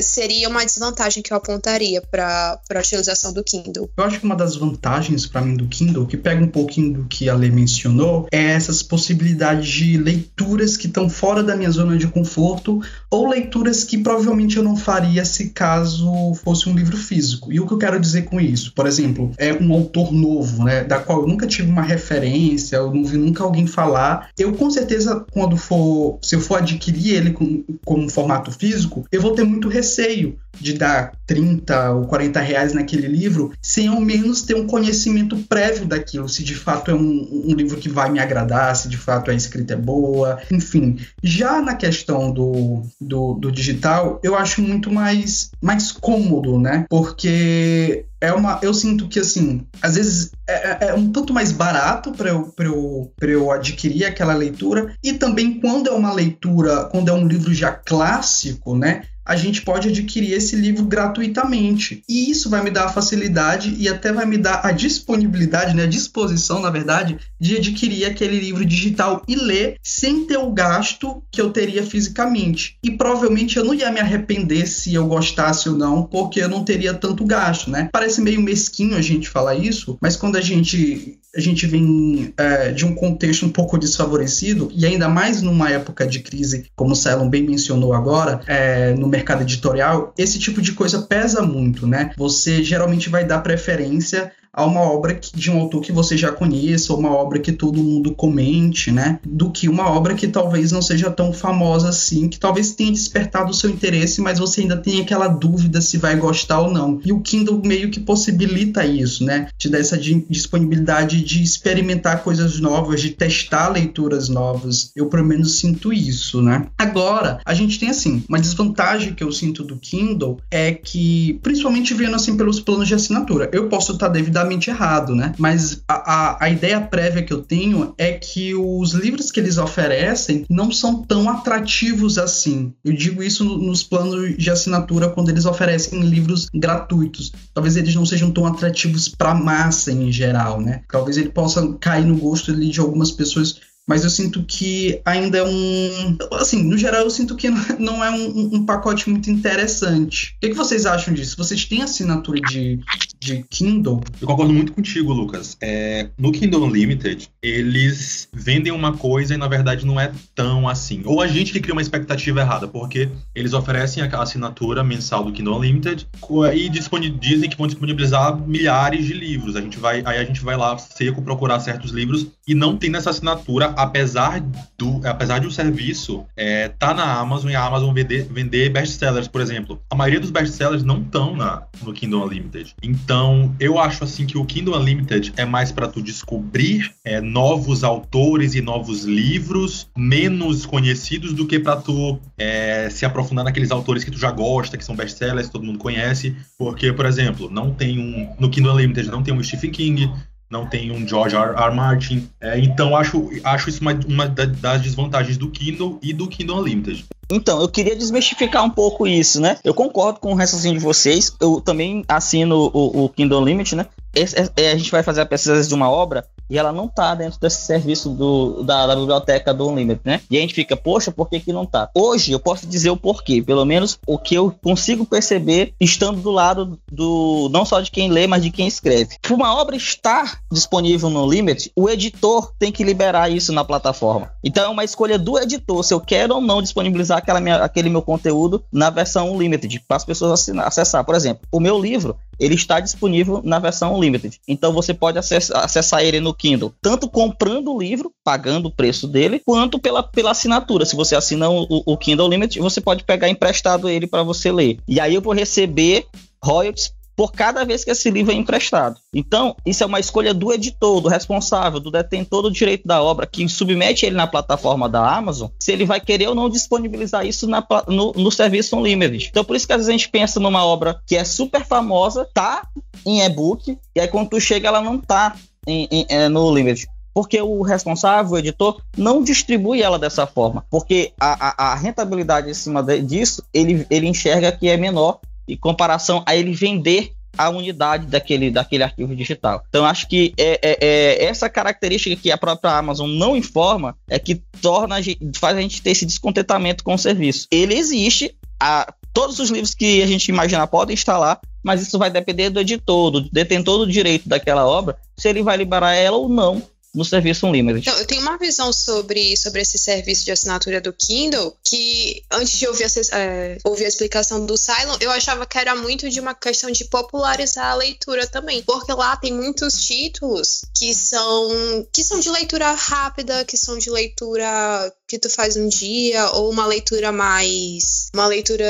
seria uma desvantagem que eu apontaria para a utilização do Kindle. Eu acho que uma das vantagens para mim do Kindle, que pega um pouquinho do que a Lê mencionou, é essas possibilidades de leituras que estão fora da minha zona de conforto ou leituras que provavelmente eu não faria se caso fosse um livro físico. E o que eu quero dizer com isso? Por exemplo, é um autor novo, né, da qual eu nunca tive uma referência, eu não vi nunca alguém falar. Eu com certeza, quando for, se eu for adquirir ele com, como formato físico, eu vou ter muito receio de dar 30 ou 40 reais naquele livro sem ao menos ter um conhecimento prévio daquilo, se de fato é um, um livro que vai me agradar, se de fato a escrita é boa, enfim. Já na questão do, do, do digital, eu acho muito mais, mais cômodo, né? Porque é uma. Eu sinto que, assim, às vezes é, é, é um tanto mais barato para eu, eu, eu adquirir aquela leitura, e também quando é uma leitura, quando é um livro já clássico, né? A gente pode adquirir esse livro gratuitamente. E isso vai me dar a facilidade e até vai me dar a disponibilidade, né, a disposição, na verdade, de adquirir aquele livro digital e ler sem ter o gasto que eu teria fisicamente. E provavelmente eu não ia me arrepender se eu gostasse ou não, porque eu não teria tanto gasto, né? Parece meio mesquinho a gente falar isso, mas quando a gente a gente vem é, de um contexto um pouco desfavorecido e ainda mais numa época de crise, como o Cylon bem mencionou agora, é, no mercado editorial, esse tipo de coisa pesa muito, né? Você geralmente vai dar preferência a uma obra de um autor que você já conheça, ou uma obra que todo mundo comente, né? Do que uma obra que talvez não seja tão famosa assim, que talvez tenha despertado o seu interesse, mas você ainda tem aquela dúvida se vai gostar ou não. E o Kindle meio que possibilita isso, né? Te dá essa disponibilidade de experimentar coisas novas, de testar leituras novas. Eu, pelo menos, sinto isso, né? Agora, a gente tem, assim, uma desvantagem que eu sinto do Kindle é que, principalmente vendo, assim, pelos planos de assinatura, eu posso estar devidamente completamente errado, né? Mas a, a, a, ideia prévia que eu tenho é que os livros que eles oferecem não são tão atrativos assim. Eu digo isso no, nos planos de assinatura quando eles oferecem livros gratuitos. Talvez eles não sejam tão atrativos para massa em geral, né? Talvez ele possa cair no gosto de algumas pessoas mas eu sinto que ainda é um. Assim, no geral, eu sinto que não é um, um pacote muito interessante. O que, que, vocês acham disso? Vocês têm assinatura de, de Kindle? Eu concordo muito contigo, Lucas. É, no Kindle Unlimited, eles vendem uma coisa e na verdade não é tão assim. Ou a gente que cria uma expectativa errada, porque eles oferecem a assinatura mensal do Kindle Unlimited e dizem que vão disponibilizar milhares de livros. A gente vai, aí a gente vai lá seco procurar certos livros e não tem nessa assinatura apesar do apesar de o serviço é, tá na Amazon e a Amazon vender, vender best-sellers, por exemplo, a maioria dos best-sellers não estão no Kindle Unlimited. Então, eu acho assim que o Kindle Unlimited é mais para tu descobrir é, novos autores e novos livros menos conhecidos do que para tu é, se aprofundar naqueles autores que tu já gosta, que são best-sellers, todo mundo conhece. Porque, por exemplo, não tem um no Kindle Unlimited não tem um Stephen King, não tem um George R. R. Martin. É, então acho, acho isso uma, uma das desvantagens do Kindle e do Kindle Unlimited. Então, eu queria desmistificar um pouco isso, né? Eu concordo com o raciocínio de vocês. Eu também assino o, o Kindle Unlimited, né? Esse, é, a gente vai fazer a pesquisa de uma obra e ela não tá dentro desse serviço do, da, da, biblioteca do Unlimited, né? E a gente fica, poxa, por que, que não tá? Hoje eu posso dizer o porquê, pelo menos o que eu consigo perceber estando do lado do não só de quem lê, mas de quem escreve. Para uma obra estar disponível no Unlimited, o editor tem que liberar isso na plataforma. Então é uma escolha do editor se eu quero ou não disponibilizar aquela minha, aquele meu conteúdo na versão Unlimited para as pessoas assinar, acessar. Por exemplo, o meu livro ele está disponível na versão Unlimited. Então você pode acessar, acessar ele no Kindle, tanto comprando o livro, pagando o preço dele, quanto pela, pela assinatura. Se você assina o, o Kindle Unlimited, você pode pegar emprestado ele para você ler. E aí eu vou receber royalties por cada vez que esse livro é emprestado. Então, isso é uma escolha do editor, do responsável, do detentor do direito da obra, que submete ele na plataforma da Amazon, se ele vai querer ou não disponibilizar isso na, no, no serviço Unlimited. Então, por isso que às vezes a gente pensa numa obra que é super famosa, tá em e-book, e aí quando tu chega, ela não tá em, em, é, no Limited porque o responsável, o editor, não distribui ela dessa forma, porque a, a, a rentabilidade em cima de, disso, ele, ele enxerga que é menor em comparação a ele vender a unidade daquele, daquele arquivo digital. Então, acho que é, é, é, essa característica que a própria Amazon não informa é que torna a gente, faz a gente ter esse descontentamento com o serviço. Ele existe, a, todos os livros que a gente imaginar podem lá, mas isso vai depender do editor, do detentor do direito daquela obra, se ele vai liberar ela ou não no serviço Unlimited. Então, eu tenho uma visão sobre, sobre esse serviço de assinatura do Kindle que antes de ouvir a, é, ouvir a explicação do Cylon, eu achava que era muito de uma questão de popularizar a leitura também, porque lá tem muitos títulos que são que são de leitura rápida, que são de leitura que tu faz um dia ou uma leitura mais uma leitura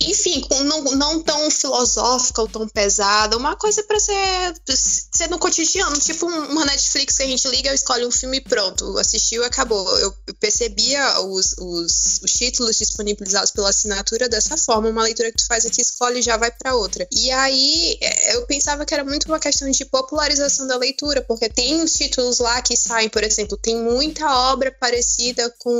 enfim, não, não tão filosófica ou tão pesada, uma coisa para ser, ser no cotidiano, tipo uma Netflix que a gente liga, escolhe um filme e pronto, assistiu acabou. Eu percebia os, os, os, títulos disponibilizados pela assinatura dessa forma, uma leitura que tu faz aqui, escolhe e já vai para outra. E aí é, eu pensava que era muito uma questão de popularização da leitura, porque tem uns títulos lá que saem, por exemplo, tem muita obra parecida com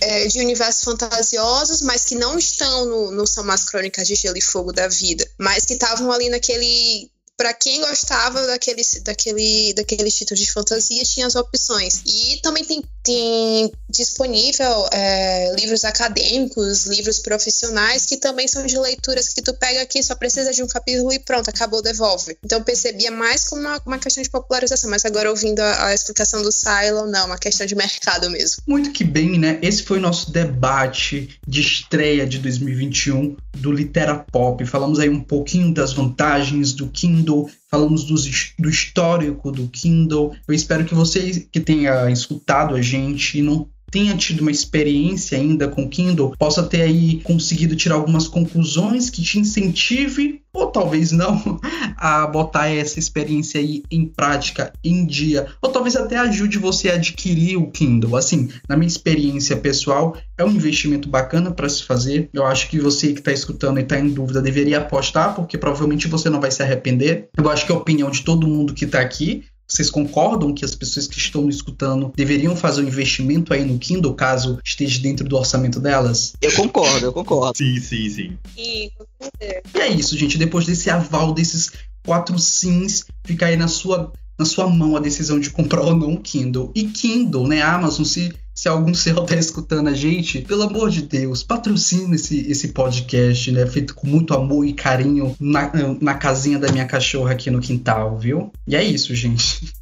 é, de universos fantasiosos, mas que não estão no, no são mais crônicas de gelo e fogo da vida, mas que estavam ali naquele para quem gostava daquele, daquele, daqueles títulos de fantasia, tinha as opções. E também tem, tem disponível é, livros acadêmicos, livros profissionais, que também são de leituras que tu pega aqui, só precisa de um capítulo e pronto, acabou, devolve. Então percebia mais como uma, uma questão de popularização, mas agora ouvindo a, a explicação do Silo, não, uma questão de mercado mesmo. Muito que bem, né? Esse foi o nosso debate de estreia de 2021 do Literapop. Falamos aí um pouquinho das vantagens do Kindle Kindle, falamos do, do histórico do Kindle. Eu espero que você que tenha escutado a gente não tenha tido uma experiência ainda com Kindle, possa ter aí conseguido tirar algumas conclusões que te incentive ou talvez não a botar essa experiência aí em prática em dia, ou talvez até ajude você a adquirir o Kindle. Assim, na minha experiência pessoal, é um investimento bacana para se fazer. Eu acho que você que está escutando e está em dúvida deveria apostar, porque provavelmente você não vai se arrepender. Eu acho que é a opinião de todo mundo que está aqui. Vocês concordam que as pessoas que estão escutando deveriam fazer um investimento aí no Kindle, caso esteja dentro do orçamento delas? Eu concordo, eu concordo. sim, sim, sim. E, e é isso, gente. Depois desse aval, desses quatro sims, fica aí na sua, na sua mão a decisão de comprar ou não o Kindle. E Kindle, né? Amazon, se se algum seu tá escutando a gente, pelo amor de Deus, patrocina esse, esse podcast, né? Feito com muito amor e carinho na, na casinha da minha cachorra aqui no quintal, viu? E é isso, gente.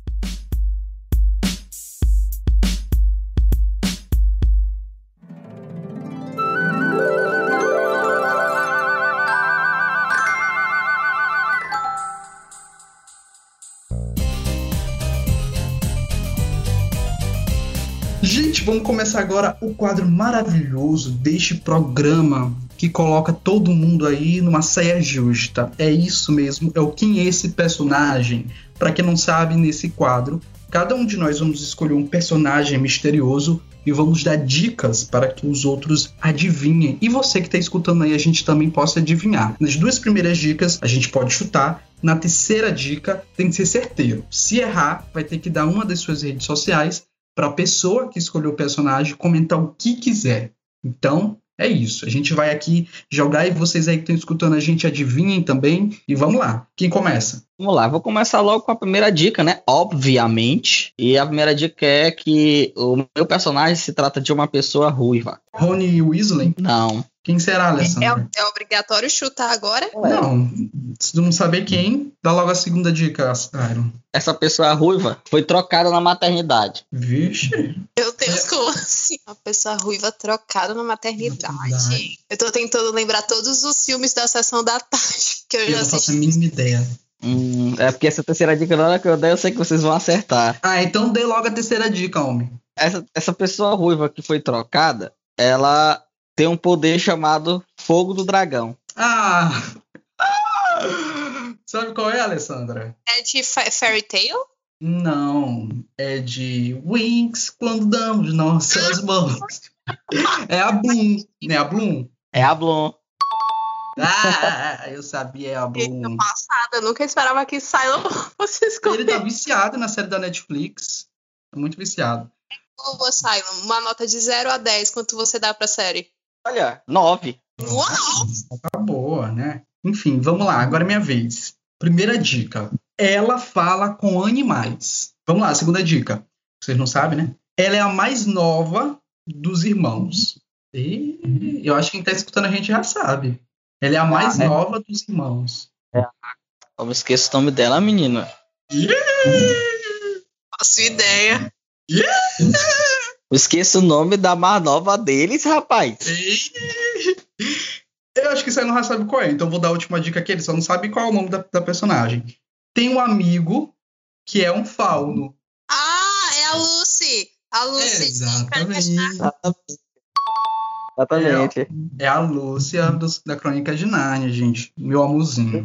vamos começar agora o quadro maravilhoso deste programa que coloca todo mundo aí numa saia justa. É isso mesmo, é o quem é esse personagem. Para quem não sabe, nesse quadro, cada um de nós vamos escolher um personagem misterioso e vamos dar dicas para que os outros adivinhem. E você que está escutando aí, a gente também possa adivinhar. Nas duas primeiras dicas, a gente pode chutar. Na terceira dica, tem que ser certeiro. Se errar, vai ter que dar uma das suas redes sociais para a pessoa que escolheu o personagem comentar o que quiser. Então, é isso. A gente vai aqui jogar e vocês aí que estão escutando a gente adivinhem também. E vamos lá. Quem começa? Vamos lá, vou começar logo com a primeira dica, né? Obviamente. E a primeira dica é que o meu personagem se trata de uma pessoa ruiva. Rony Weasley? Não. Quem será, Alessandra? É, é obrigatório chutar agora? Não. Se não saber quem, dá logo a segunda dica, Iron. Essa pessoa ruiva foi trocada na maternidade. Vixe. Meu Deus, como assim? Uma pessoa ruiva trocada na maternidade. maternidade. Eu tô tentando lembrar todos os filmes da sessão da tarde que eu, eu já assisti. Eu não faço a mínima ideia. Hum, é porque essa terceira dica, na hora que eu der, eu sei que vocês vão acertar. Ah, então dê logo a terceira dica, homem. Essa, essa pessoa ruiva que foi trocada, ela tem um poder chamado Fogo do Dragão. Ah! Sabe qual é, Alessandra? É de fa Fairy Tail? Não, é de Wings quando damos nossas mãos. É a Bloom, né? A Bloom. É a Bloom. Ah, eu sabia, é a passada. Eu nunca esperava que Silent fosse Ele escolher. tá viciado na série da Netflix. Tá Muito viciado. Boa, Silent. Uma nota de 0 a 10. Quanto você dá pra série? Olha, nove. Uau! Tá boa, né? Enfim, vamos lá, agora é minha vez. Primeira dica. Ela fala com animais. Vamos lá, segunda dica. Vocês não sabem, né? Ela é a mais nova dos irmãos. E eu acho que quem tá escutando a gente já sabe. Ela é a mais Ah, é. nova dos irmãos. Eu me esqueço o nome dela, menina. Faço ideia. Eu esqueço o nome da mais nova deles, rapaz. Eu acho que você não já sabe qual é, então vou dar a última dica aqui. Ele só não sabe qual é o nome da, da personagem. Tem um amigo que é um fauno. Ah, é a Lucy. A Lucy. Exatamente. Exatamente. É a Lúcia dos- da Crônica de Nárnia, gente. Meu amorzinho.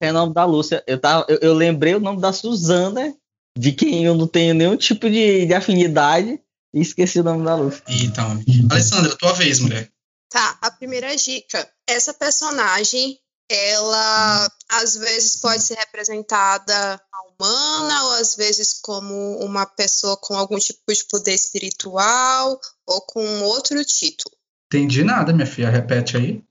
É o nome da Lúcia. Eu, tava, eu, eu lembrei o nome da Suzana, de quem eu não tenho nenhum tipo de, de afinidade, e esqueci o nome da Lúcia. Então, Alessandra, tua vez, mulher. Tá, a primeira dica. Essa personagem, ela às vezes pode ser representada humana, ou às vezes como uma pessoa com algum tipo de poder espiritual, ou com outro título. Entendi nada, minha filha. Repete aí.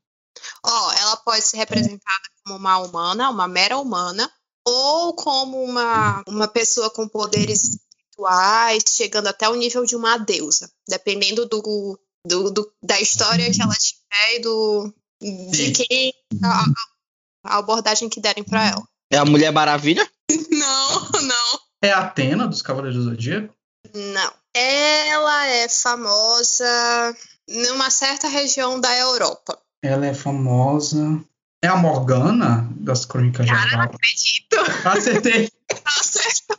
Ó, ela pode ser representada como uma humana, uma mera humana, ou como uma, uma pessoa com poderes espirituais, chegando até o nível de uma deusa, dependendo do, do, do- da história que ela tiver e do, de quem a, a abordagem que derem pra ela. É a Mulher Maravilha? Não, não, É a Atena dos Cavaleiros do Zodíaco? não. Ela é famosa numa certa região da Europa. Ela é famosa. É a Morgana das Crônicas de Aval? Acredito. Acertei. Certo.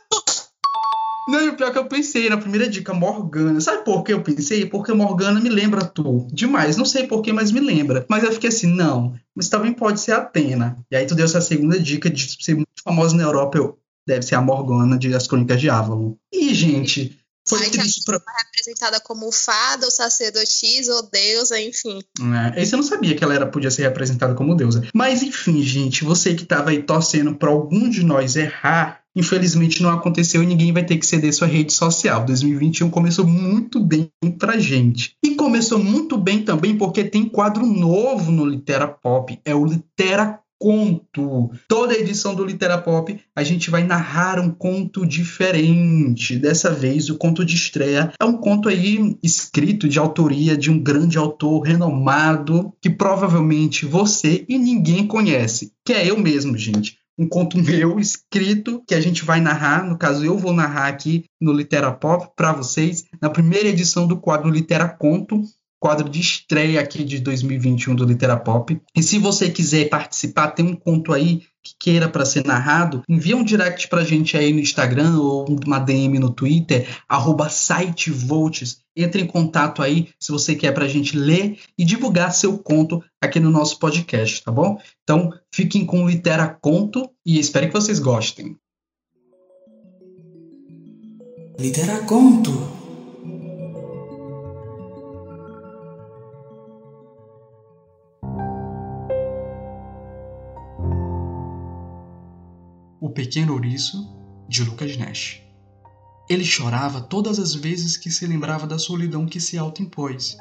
Não, o pior que eu pensei na primeira dica, Morgana. Sabe por que eu pensei? Porque Morgana me lembra tu. Demais. Não sei por que, mas me lembra. Mas eu fiquei assim, não. Mas também pode ser a Atena. E aí tu deu essa segunda dica de ser muito famosa na Europa. Eu, deve ser a Morgana de As Crônicas de Avalon. E, gente, foi Ai, que triste pra... representada como fada, ou sacerdotisa, ou deusa, enfim. É, esse eu não sabia que ela era, podia ser representada como deusa. Mas enfim, gente, você que estava aí torcendo para algum de nós errar, infelizmente não aconteceu e ninguém vai ter que ceder sua rede social. 2021 começou muito bem pra gente. E começou muito bem também porque tem quadro novo no Litera Pop, é o Litera Conto. Toda edição do Litera Pop a gente vai narrar um conto diferente. Dessa vez, o conto de estreia é um conto aí escrito de autoria de um grande autor renomado que provavelmente você e ninguém conhece, que é eu mesmo, gente. Um conto meu escrito que a gente vai narrar, no caso eu vou narrar aqui no Litera Pop para vocês, na primeira edição do quadro Litera Conto, quadro de estreia aqui de 2021 do Litera Pop. E se você quiser participar, tem um conto aí que queira para ser narrado, envia um direct pra gente aí no Instagram ou uma DM no Twitter, arroba. Entre em contato aí se você quer pra gente ler e divulgar seu conto aqui no nosso podcast, tá bom? Então, fiquem com o Litera Conto e espero que vocês gostem. Litera Conto. Pequeno Ouriço, de Lucas Nash. Ele chorava todas as vezes que se lembrava da solidão que se autoimpôs.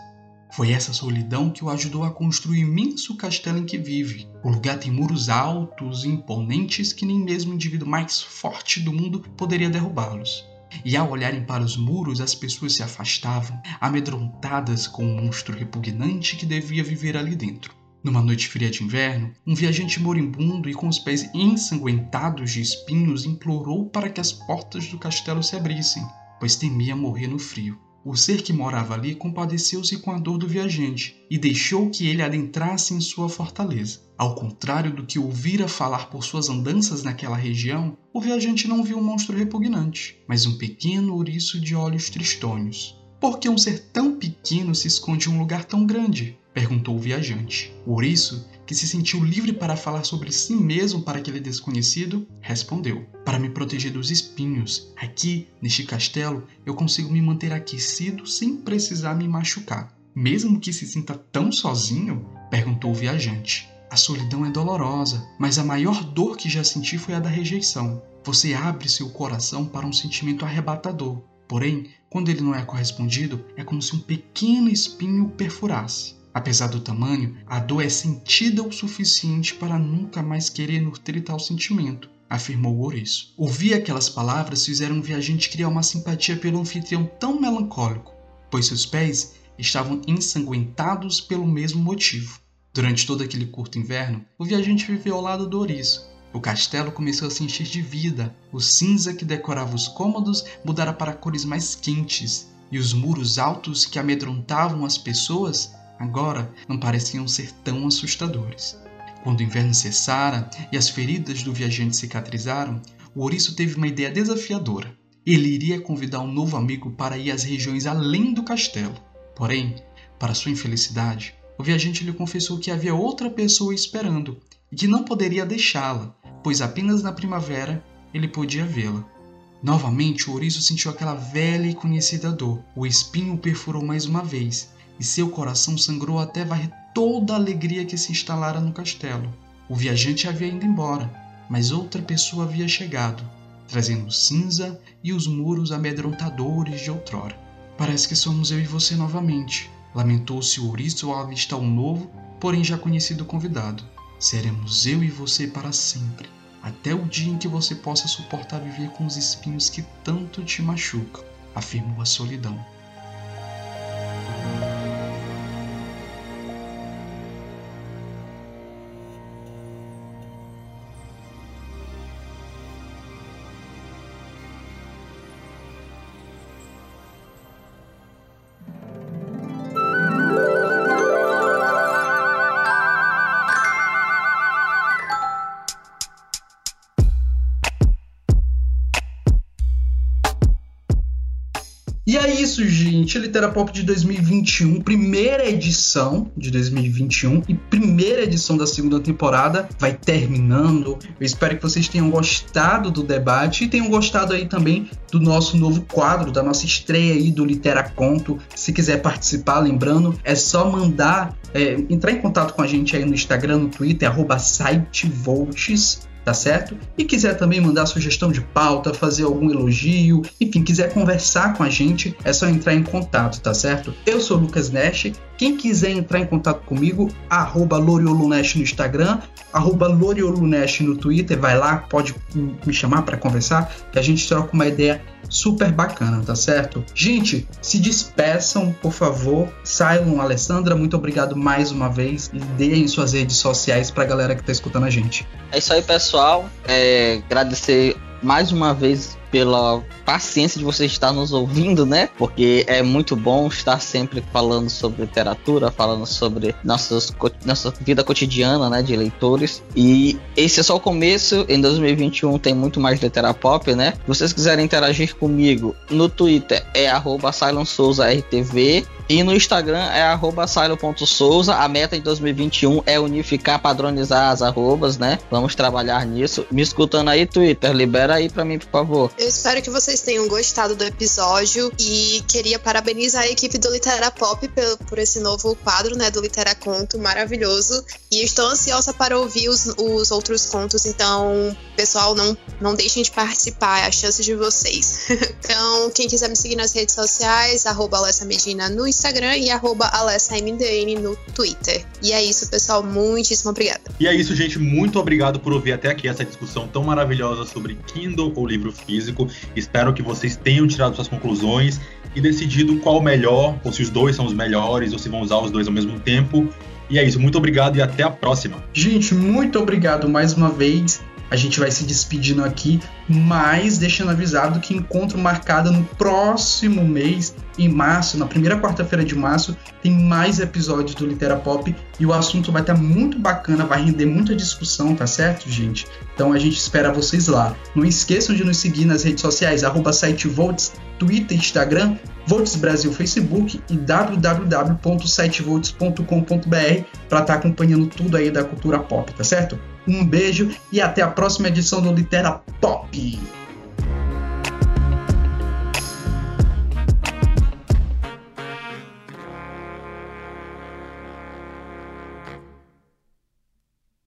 Foi essa solidão que o ajudou a construir o imenso castelo em que vive. O lugar tem muros altos e imponentes que nem mesmo o indivíduo mais forte do mundo poderia derrubá-los. E ao olharem para os muros, as pessoas se afastavam, amedrontadas com o monstro repugnante que devia viver ali dentro. Numa noite fria de inverno, um viajante moribundo e com os pés ensanguentados de espinhos implorou para que as portas do castelo se abrissem, pois temia morrer no frio. O ser que morava ali compadeceu-se com a dor do viajante e deixou que ele adentrasse em sua fortaleza. Ao contrário do que ouvira falar por suas andanças naquela região, o viajante não viu um monstro repugnante, mas um pequeno ouriço de olhos tristonhos. Por que um ser tão pequeno se esconde em um lugar tão grande? Perguntou o viajante. Ouriço que se sentiu livre para falar sobre si mesmo para aquele desconhecido, respondeu: Para me proteger dos espinhos. Aqui, neste castelo, eu consigo me manter aquecido sem precisar me machucar. Mesmo que se sinta tão sozinho? perguntou o viajante. A solidão é dolorosa, mas a maior dor que já senti foi a da rejeição. Você abre seu coração para um sentimento arrebatador. Porém, quando ele não é correspondido, é como se um pequeno espinho perfurasse. Apesar do tamanho, a dor é sentida o suficiente para nunca mais querer nutrir tal sentimento, afirmou ouriço. Ouvir aquelas palavras fizeram o viajante criar uma simpatia pelo anfitrião tão melancólico, pois seus pés estavam ensanguentados pelo mesmo motivo. Durante todo aquele curto inverno, o viajante viveu ao lado do ouriço. O castelo começou a se encher de vida. O cinza que decorava os cômodos mudara para cores mais quentes, e os muros altos que amedrontavam as pessoas agora não pareciam ser tão assustadores. Quando o inverno cessara e as feridas do viajante cicatrizaram, o ouriço teve uma ideia desafiadora. Ele iria convidar um novo amigo para ir às regiões além do castelo. Porém, para sua infelicidade, o viajante lhe confessou que havia outra pessoa esperando e que não poderia deixá-la, pois apenas na primavera ele podia vê-la. Novamente, o ouriço sentiu aquela velha e conhecida dor. O espinho o perfurou mais uma vez e seu coração sangrou até varrer toda a alegria que se instalara no castelo. O viajante havia ido embora, mas outra pessoa havia chegado, trazendo cinza e os muros amedrontadores de outrora. Parece que somos eu e você novamente, lamentou-se o ouriço ao avistar um novo, porém já conhecido convidado. Seremos eu e você para sempre, até o dia em que você possa suportar viver com os espinhos que tanto te machucam, afirmou a solidão. Gente. Litera Pop de 2021, primeira edição de 2021 e primeira edição da segunda temporada vai terminando. Eu espero que vocês tenham gostado do debate e tenham gostado aí também do nosso novo quadro, da nossa estreia aí do Litera Conto. Se quiser participar, lembrando, é só mandar, é, entrar em contato com a gente aí no Instagram, no Twitter, arroba sitevolts tá certo? E quiser também mandar sugestão de pauta, fazer algum elogio, enfim, quiser conversar com a gente, é só entrar em contato, tá certo? Eu sou Lucas Nash. Quem quiser entrar em contato comigo, arroba Loriolunash no Instagram, arroba Loriolunash no Twitter, vai lá, pode me chamar para conversar, que a gente troca uma ideia super bacana, tá certo? Gente, se despeçam, por favor. Saiam, Alessandra, muito obrigado mais uma vez e deem suas redes sociais pra galera que tá escutando a gente. É isso aí, pessoal. É, agradecer mais uma vez pela paciência de você estar nos ouvindo, né? Porque é muito bom estar sempre falando sobre literatura, falando sobre nossas, nossa vida cotidiana, né, de leitores. E esse é só o começo. Em 2021 tem muito mais literatura pop, né? Se vocês quiserem interagir comigo no Twitter é @silosouzartv e no Instagram é silo.souza. A meta em 2021 é unificar, padronizar as arrobas, né? Vamos trabalhar nisso. Me escutando aí, Twitter, libera aí para mim, por favor. Eu espero que vocês tenham gostado do episódio e queria parabenizar a equipe do Litera Pop por, por esse novo quadro, né, do Litera Conto, maravilhoso. E estou ansiosa para ouvir os, os outros contos, então, pessoal, não, não deixem de participar, é a chance de vocês. então, quem quiser me seguir nas redes sociais, arroba Alessa Medina no Instagram e arroba AlessaMDN no Twitter. E é isso, pessoal, muitíssimo obrigada. E é isso, gente, muito obrigado por ouvir até aqui essa discussão tão maravilhosa sobre Kindle ou livro físico. Espero que vocês tenham tirado suas conclusões e decidido qual o melhor, ou se os dois são os melhores, ou se vão usar os dois ao mesmo tempo. E é isso, muito obrigado e até a próxima. Gente, muito obrigado mais uma vez. A gente vai se despedindo aqui, mas deixando avisado que encontro marcado no próximo mês em março, na primeira quarta-feira de março, tem mais episódios do Litera Pop e o assunto vai estar muito bacana, vai render muita discussão, tá certo, gente? Então a gente espera vocês lá. Não esqueçam de nos seguir nas redes sociais, arroba site Volts, Twitter, Instagram, Volts Brasil, Facebook e www.sitevolts.com.br para estar tá acompanhando tudo aí da cultura pop, tá certo? Um beijo e até a próxima edição do Litera Pop.